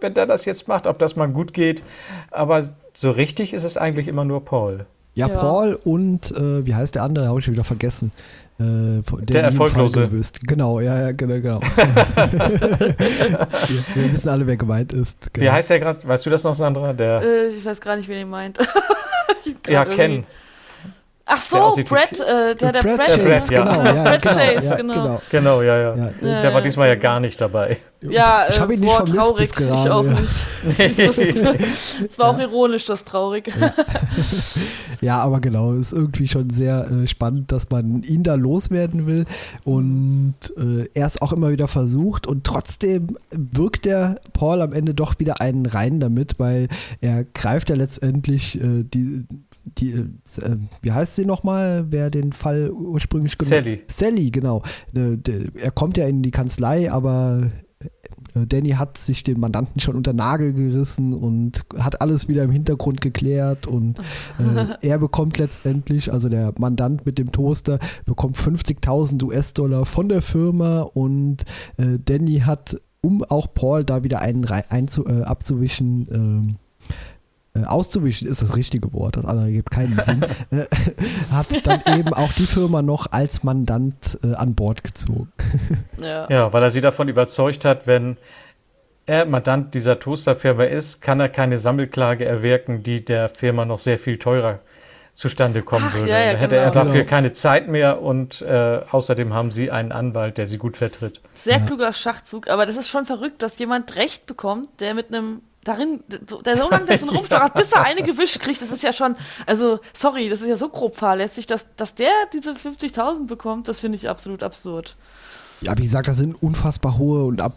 wenn der das jetzt macht, ob das mal gut geht. Aber so richtig ist es eigentlich immer nur Paul. Ja, Ja. Paul und, äh, wie heißt der andere, habe ich schon wieder vergessen. Äh, Der Erfolglose. Erfolglose. Genau, ja, ja, genau, genau. wir, wir wissen alle, wer gemeint ist. Genau. Wie heißt der gerade? Weißt du das noch, Sandra? Der, äh, ich weiß gar nicht, wen ihr meint. Ja, Ken. Ach der so, wie Brett, äh, der, der Brad Brett. Chase, Brad, ja. genau, ja, Brad genau, Chase, ja, genau. genau. Genau, ja, ja. Der war ja, diesmal ja gar nicht dabei. Ja, ich habe ihn äh, nicht boah, vermisst traurig. bis gerade. ich auch ja. nicht. Es war auch ironisch, das traurig. Ja, aber genau, ist irgendwie schon sehr äh, spannend, dass man ihn da loswerden will und äh, er es auch immer wieder versucht und trotzdem wirkt der Paul am Ende doch wieder einen rein damit, weil er greift ja letztendlich äh, die, die äh, wie heißt sie nochmal, wer den Fall ursprünglich genommen Sally. Sally, genau. Äh, der- er kommt ja in die Kanzlei, aber äh, Danny hat sich den Mandanten schon unter Nagel gerissen und hat alles wieder im Hintergrund geklärt und äh, er bekommt letztendlich, also der Mandant mit dem Toaster, bekommt 50.000 US-Dollar von der Firma und äh, Danny hat, um auch Paul da wieder einen rei- einzu, äh, abzuwischen, ähm, äh, auszuwischen ist das richtige Wort, das andere gibt keinen Sinn, äh, hat dann eben auch die Firma noch als Mandant äh, an Bord gezogen. Ja. ja, weil er sie davon überzeugt hat, wenn er Mandant dieser Toasterfirma ist, kann er keine Sammelklage erwirken, die der Firma noch sehr viel teurer zustande kommen Ach, würde. Ja, ja, da hätte genau. er dafür genau. keine Zeit mehr und äh, außerdem haben sie einen Anwalt, der sie gut vertritt. Sehr ja. kluger Schachzug, aber das ist schon verrückt, dass jemand Recht bekommt, der mit einem darin, der so lange da drin rumstochert, bis er eine gewischt kriegt, das ist ja schon, also sorry, das ist ja so grob fahrlässig, dass, dass der diese 50.000 bekommt, das finde ich absolut absurd. Ja, wie gesagt, das sind unfassbar hohe und ab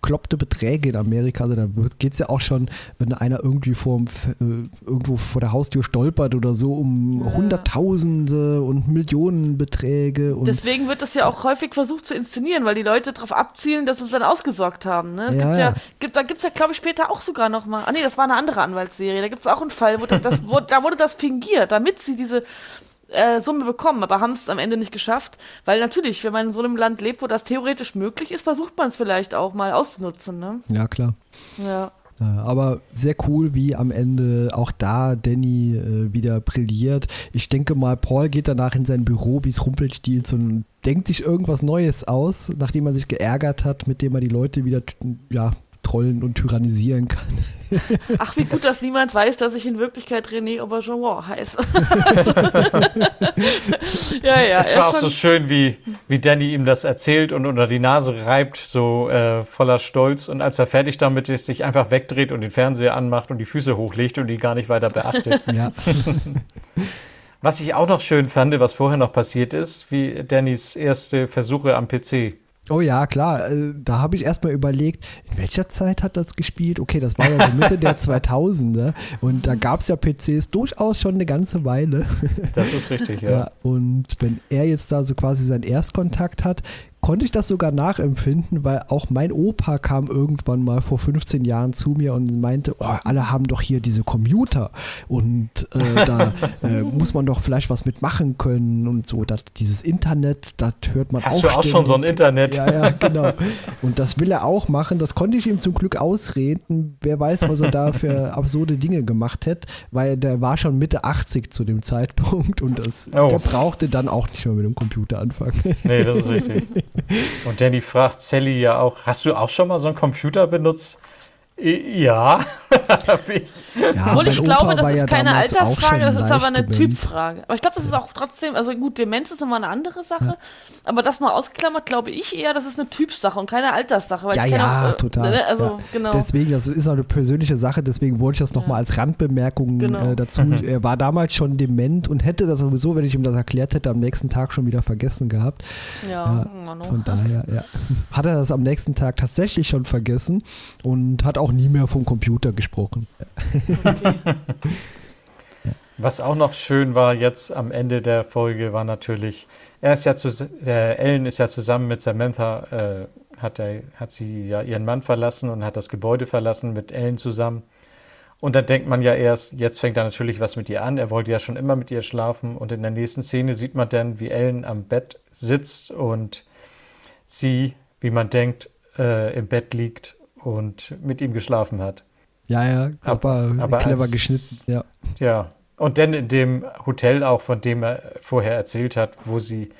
bekloppte Beträge in Amerika. Also da geht es ja auch schon, wenn einer irgendwie vor, äh, irgendwo vor der Haustür stolpert oder so, um ja. Hunderttausende und Millionenbeträge. Und Deswegen wird das ja auch häufig versucht zu inszenieren, weil die Leute darauf abzielen, dass sie es dann ausgesorgt haben. Ne? Ja, gibt ja, gibt, da gibt es ja, glaube ich, später auch sogar nochmal. Ah nee, das war eine andere Anwaltsserie. Da gibt es auch einen Fall, wo das, wo, da wurde das fingiert, damit sie diese äh, Summe bekommen, aber haben es am Ende nicht geschafft. Weil natürlich, wenn man in so einem Land lebt, wo das theoretisch möglich ist, versucht man es vielleicht auch mal auszunutzen. Ne? Ja, klar. Ja. Aber sehr cool, wie am Ende auch da Danny äh, wieder brilliert. Ich denke mal, Paul geht danach in sein Büro wie es Rumpelstilz und denkt sich irgendwas Neues aus, nachdem er sich geärgert hat, mit dem er die Leute wieder ja, trollen und tyrannisieren kann. Ach, wie gut, dass niemand weiß, dass ich in Wirklichkeit René Aubergeois heiße. ja, ja. Es war auch so schön, wie, wie Danny ihm das erzählt und unter die Nase reibt, so äh, voller Stolz. Und als er fertig damit ist, sich einfach wegdreht und den Fernseher anmacht und die Füße hochlegt und ihn gar nicht weiter beachtet. Ja. Was ich auch noch schön fand, was vorher noch passiert ist, wie Dannys erste Versuche am PC. Oh ja, klar. Äh, da habe ich erstmal überlegt, in welcher Zeit hat das gespielt? Okay, das war ja so Mitte der 2000er und da gab es ja PCs durchaus schon eine ganze Weile. Das ist richtig, ja. ja. Und wenn er jetzt da so quasi seinen Erstkontakt hat, konnte ich das sogar nachempfinden, weil auch mein Opa kam irgendwann mal vor 15 Jahren zu mir und meinte, oh, alle haben doch hier diese Computer und äh, da äh, muss man doch vielleicht was mitmachen können und so. Das, dieses Internet, das hört man Hast auch. Hast du auch schon so ein Internet? Ja, ja, genau. Und das will er auch machen. Das konnte ich ihm zum Glück ausreden. Wer weiß, was er da für absurde Dinge gemacht hätte, weil der war schon Mitte 80 zu dem Zeitpunkt und das, oh. der brauchte dann auch nicht mehr mit dem Computer anfangen. Nee, das ist richtig. Und Danny fragt Sally ja auch, hast du auch schon mal so einen Computer benutzt? Ja, habe ich. Ja, Obwohl ich glaube, das ist ja keine Altersfrage, das ist aber eine dement. Typfrage. Aber ich glaube, das ist auch trotzdem, also gut, Demenz ist nochmal eine andere Sache, ja. aber das mal ausgeklammert, glaube ich eher, das ist eine Typsache und keine Alterssache. ja, ja, auch, äh, total. Ne, also, genau. Deswegen, das ist auch eine persönliche Sache, deswegen wollte ich das nochmal als Randbemerkung genau. äh, dazu. er war damals schon dement und hätte das sowieso, wenn ich ihm das erklärt hätte, am nächsten Tag schon wieder vergessen gehabt. Ja, von daher, ja. Hat er das am nächsten Tag tatsächlich schon vergessen und hat auch auch nie mehr vom Computer gesprochen. Was auch noch schön war jetzt am Ende der Folge war natürlich, er ist ja zu, der Ellen ist ja zusammen mit Samantha, äh, hat, er, hat sie ja ihren Mann verlassen und hat das Gebäude verlassen mit Ellen zusammen. Und dann denkt man ja erst, jetzt fängt er natürlich was mit ihr an. Er wollte ja schon immer mit ihr schlafen. Und in der nächsten Szene sieht man dann, wie Ellen am Bett sitzt und sie, wie man denkt, äh, im Bett liegt und mit ihm geschlafen hat. Ja, ja, aber, aber clever als, geschnitten, ja. Ja, und dann in dem Hotel auch, von dem er vorher erzählt hat, wo sie,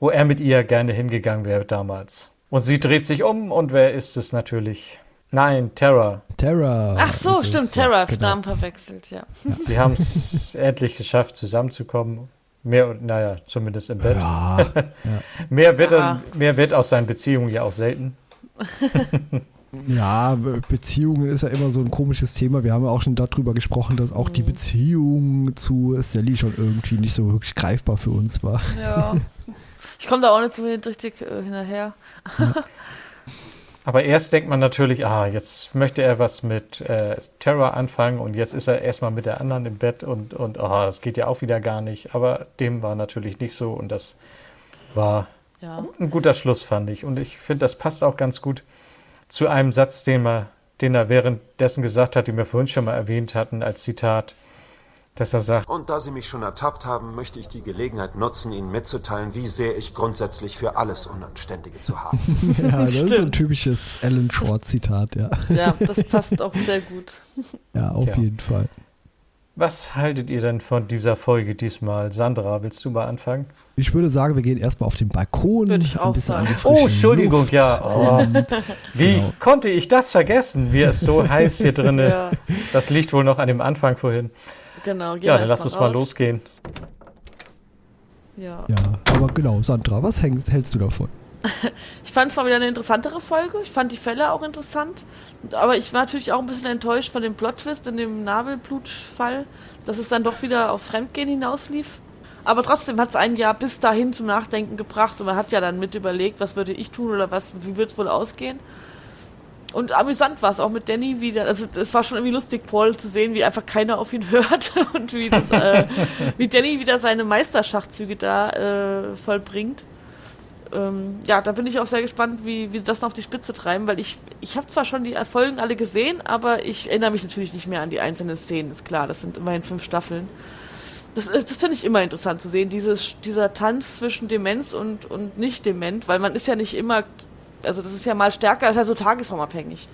wo er mit ihr gerne hingegangen wäre damals. Und sie dreht sich um und wer ist es natürlich? Nein, Terra. Terra. Ach so, stimmt, Terra, ja, genau. Namen verwechselt, ja. ja. Sie haben es endlich geschafft, zusammenzukommen. Mehr, naja, zumindest im Bett. Ja, mehr, wird er, mehr wird aus seinen Beziehungen ja auch selten. Ja, Beziehungen ist ja immer so ein komisches Thema. Wir haben ja auch schon darüber gesprochen, dass auch die mhm. Beziehung zu Sally schon irgendwie nicht so wirklich greifbar für uns war. Ja. Ich komme da auch nicht so richtig äh, hinterher. Ja. Aber erst denkt man natürlich, ah, jetzt möchte er was mit äh, Terror anfangen und jetzt ist er erstmal mit der anderen im Bett und, und oh, das geht ja auch wieder gar nicht. Aber dem war natürlich nicht so und das war ja. ein guter Schluss, fand ich. Und ich finde, das passt auch ganz gut zu einem Satz, den er, den er währenddessen gesagt hat, den wir vorhin schon mal erwähnt hatten, als Zitat, dass er sagt: Und da Sie mich schon ertappt haben, möchte ich die Gelegenheit nutzen, Ihnen mitzuteilen, wie sehr ich grundsätzlich für alles Unanständige zu haben. ja, das Stimmt. ist so ein typisches Alan Short-Zitat, ja. Ja, das passt auch sehr gut. Ja, auf ja. jeden Fall. Was haltet ihr denn von dieser Folge diesmal? Sandra, willst du mal anfangen? Ich würde sagen, wir gehen erstmal auf den Balkon. Würde ich ein auch bisschen an sagen. die frische Oh, Entschuldigung, Luft. ja. Oh. Wie Genau. konnte ich das vergessen? Mir ist so heiß hier drin. Ja, Das liegt wohl noch an dem Anfang vorhin. genau. Ja, dann lass uns mal losgehen. Ja. Ja, aber genau, Sandra, was hängst, hältst du davon? Ich fand es mal wieder eine interessantere Folge. Ich fand die Fälle auch interessant. Aber ich war natürlich auch ein bisschen enttäuscht von dem Plot-Twist in dem Nabelblutfall, dass es dann doch wieder auf Fremdgehen hinauslief. Aber trotzdem hat es ein Jahr bis dahin zum Nachdenken gebracht und man hat ja dann mit überlegt, was würde ich tun oder was, wie wird es wohl ausgehen. Und amüsant war es auch mit Danny wieder. Also es war schon irgendwie lustig, Paul zu sehen, wie einfach keiner auf ihn hört und wie, das, äh, wie Danny wieder seine Meisterschachzüge da äh, vollbringt ähm, ja, da bin ich auch sehr gespannt, wie, wie das noch auf die Spitze treiben, weil ich, ich habe zwar schon die Folgen alle gesehen, aber ich erinnere mich natürlich nicht mehr an die einzelnen Szenen, ist klar, das sind immerhin fünf Staffeln. Das, ist- das finde ich immer interessant zu sehen, dieses, dieser Tanz zwischen Demenz und, und nicht dement, weil man ist ja nicht immer, also das ist ja mal stärker, ist ja so tagesformabhängig.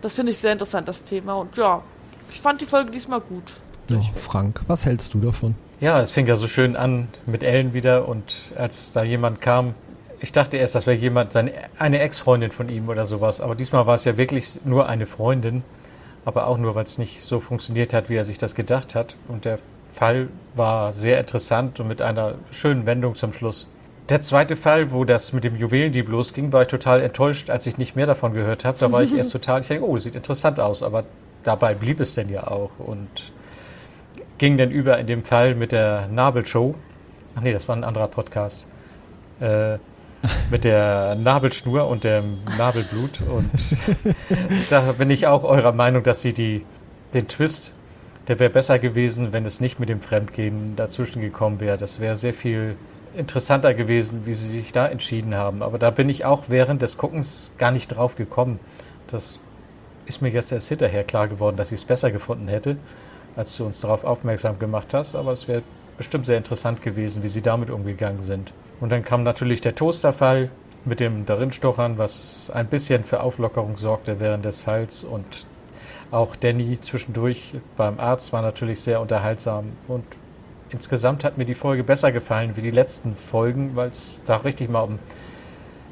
Das finde ich sehr interessant, das Thema. Und ja, ich fand die Folge diesmal gut. Ja, Frank, was hältst du davon? Ja, es fing ja so schön an mit Ellen wieder und als da jemand kam, ich dachte erst, das wäre jemand, seine, eine Ex-Freundin von ihm oder sowas, aber diesmal war es ja wirklich nur eine Freundin, aber auch nur, weil es nicht so funktioniert hat, wie er sich das gedacht hat. Und der Fall war sehr interessant und mit einer schönen Wendung zum Schluss. Der zweite Fall, wo das mit dem Juwelendieb losging, war ich total enttäuscht, als ich nicht mehr davon gehört habe. Da war ich erst total, ich denke, oh, sieht interessant aus, aber dabei blieb es denn ja auch und ging dann über in dem Fall mit der Nabelshow. Ach nee, das war ein anderer Podcast. Äh, mit der Nabelschnur und dem Nabelblut. Und da bin ich auch eurer Meinung, dass sie die, den Twist, der wäre besser gewesen, wenn es nicht mit dem Fremdgehen dazwischen gekommen wäre. Das wäre sehr viel interessanter gewesen, wie sie sich da entschieden haben. Aber da bin ich auch während des Guckens gar nicht drauf gekommen. Das ist mir jetzt erst hinterher klar geworden, dass ich es besser gefunden hätte, als du uns darauf aufmerksam gemacht hast. Aber es wäre bestimmt sehr interessant gewesen, wie sie damit umgegangen sind. Und dann kam natürlich der Toasterfall mit dem Darinstochern, was ein bisschen für Auflockerung sorgte während des Falls. Und auch Danny zwischendurch beim Arzt war natürlich sehr unterhaltsam. Und insgesamt hat mir die Folge besser gefallen wie die letzten Folgen, weil es da richtig mal um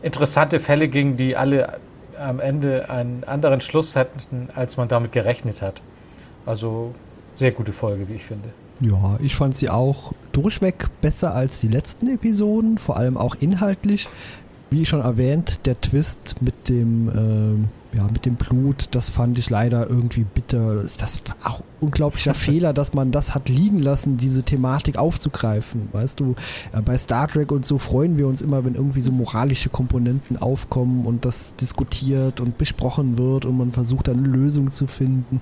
interessante Fälle ging, die alle am Ende einen anderen Schluss hatten, als man damit gerechnet hat. Also sehr gute Folge, wie ich finde. Ja, ich fand sie auch durchweg besser als die letzten Episoden, vor allem auch inhaltlich. Wie schon erwähnt, der Twist mit dem, ähm, ja, mit dem Blut, das fand ich leider irgendwie bitter. Das war auch unglaublicher Fehler, dass man das hat liegen lassen, diese Thematik aufzugreifen. Weißt du, äh, bei Star Trek und so freuen wir uns immer, wenn irgendwie so moralische Komponenten aufkommen und das diskutiert und besprochen wird und man versucht dann eine Lösung zu finden.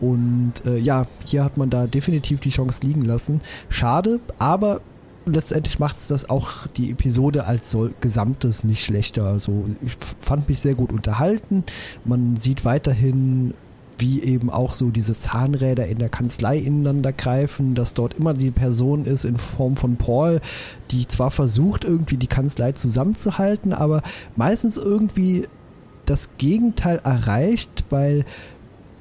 Und äh, ja, hier hat man da definitiv die Chance liegen lassen. Schade, aber letztendlich macht es das auch die Episode als so Gesamtes nicht schlechter. Also ich fand mich sehr gut unterhalten. Man sieht weiterhin, wie eben auch so diese Zahnräder in der Kanzlei ineinander greifen, dass dort immer die Person ist in Form von Paul, die zwar versucht, irgendwie die Kanzlei zusammenzuhalten, aber meistens irgendwie das Gegenteil erreicht, weil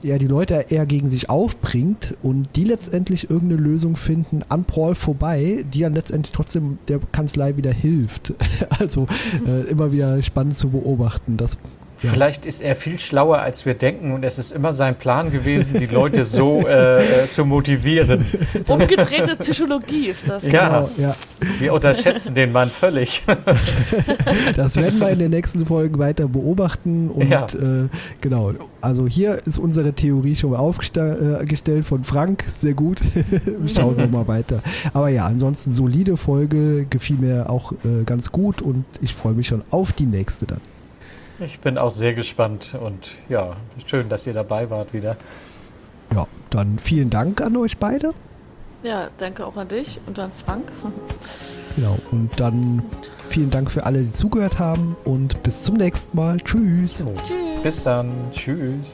ja die Leute eher gegen sich aufbringt und die letztendlich irgendeine Lösung finden an Paul vorbei, die dann letztendlich trotzdem der Kanzlei wieder hilft. Also äh, immer wieder spannend zu beobachten. Das Ja. Vielleicht ist er viel schlauer, als wir denken, und es ist immer sein Plan gewesen, die Leute so äh, äh, zu motivieren. Umgedrehte Psychologie ist das. Ja. Genau, ja. Wir unterschätzen den Mann völlig. Das werden wir in den nächsten Folgen weiter beobachten. Und Ja. äh, genau, also hier ist unsere Theorie schon mal aufgestellt von Frank. Sehr gut. Schauen wir mal weiter. Aber ja, ansonsten solide Folge, gefiel mir auch äh, ganz gut und ich freue mich schon auf die nächste dann. Ich bin auch sehr gespannt und ja, schön, dass ihr dabei wart wieder. Ja, dann vielen Dank an euch beide. Ja, danke auch an dich und an Frank. Genau, und dann vielen Dank für alle, die zugehört haben und bis zum nächsten Mal. Tschüss. Tschüss. Bis dann. Tschüss.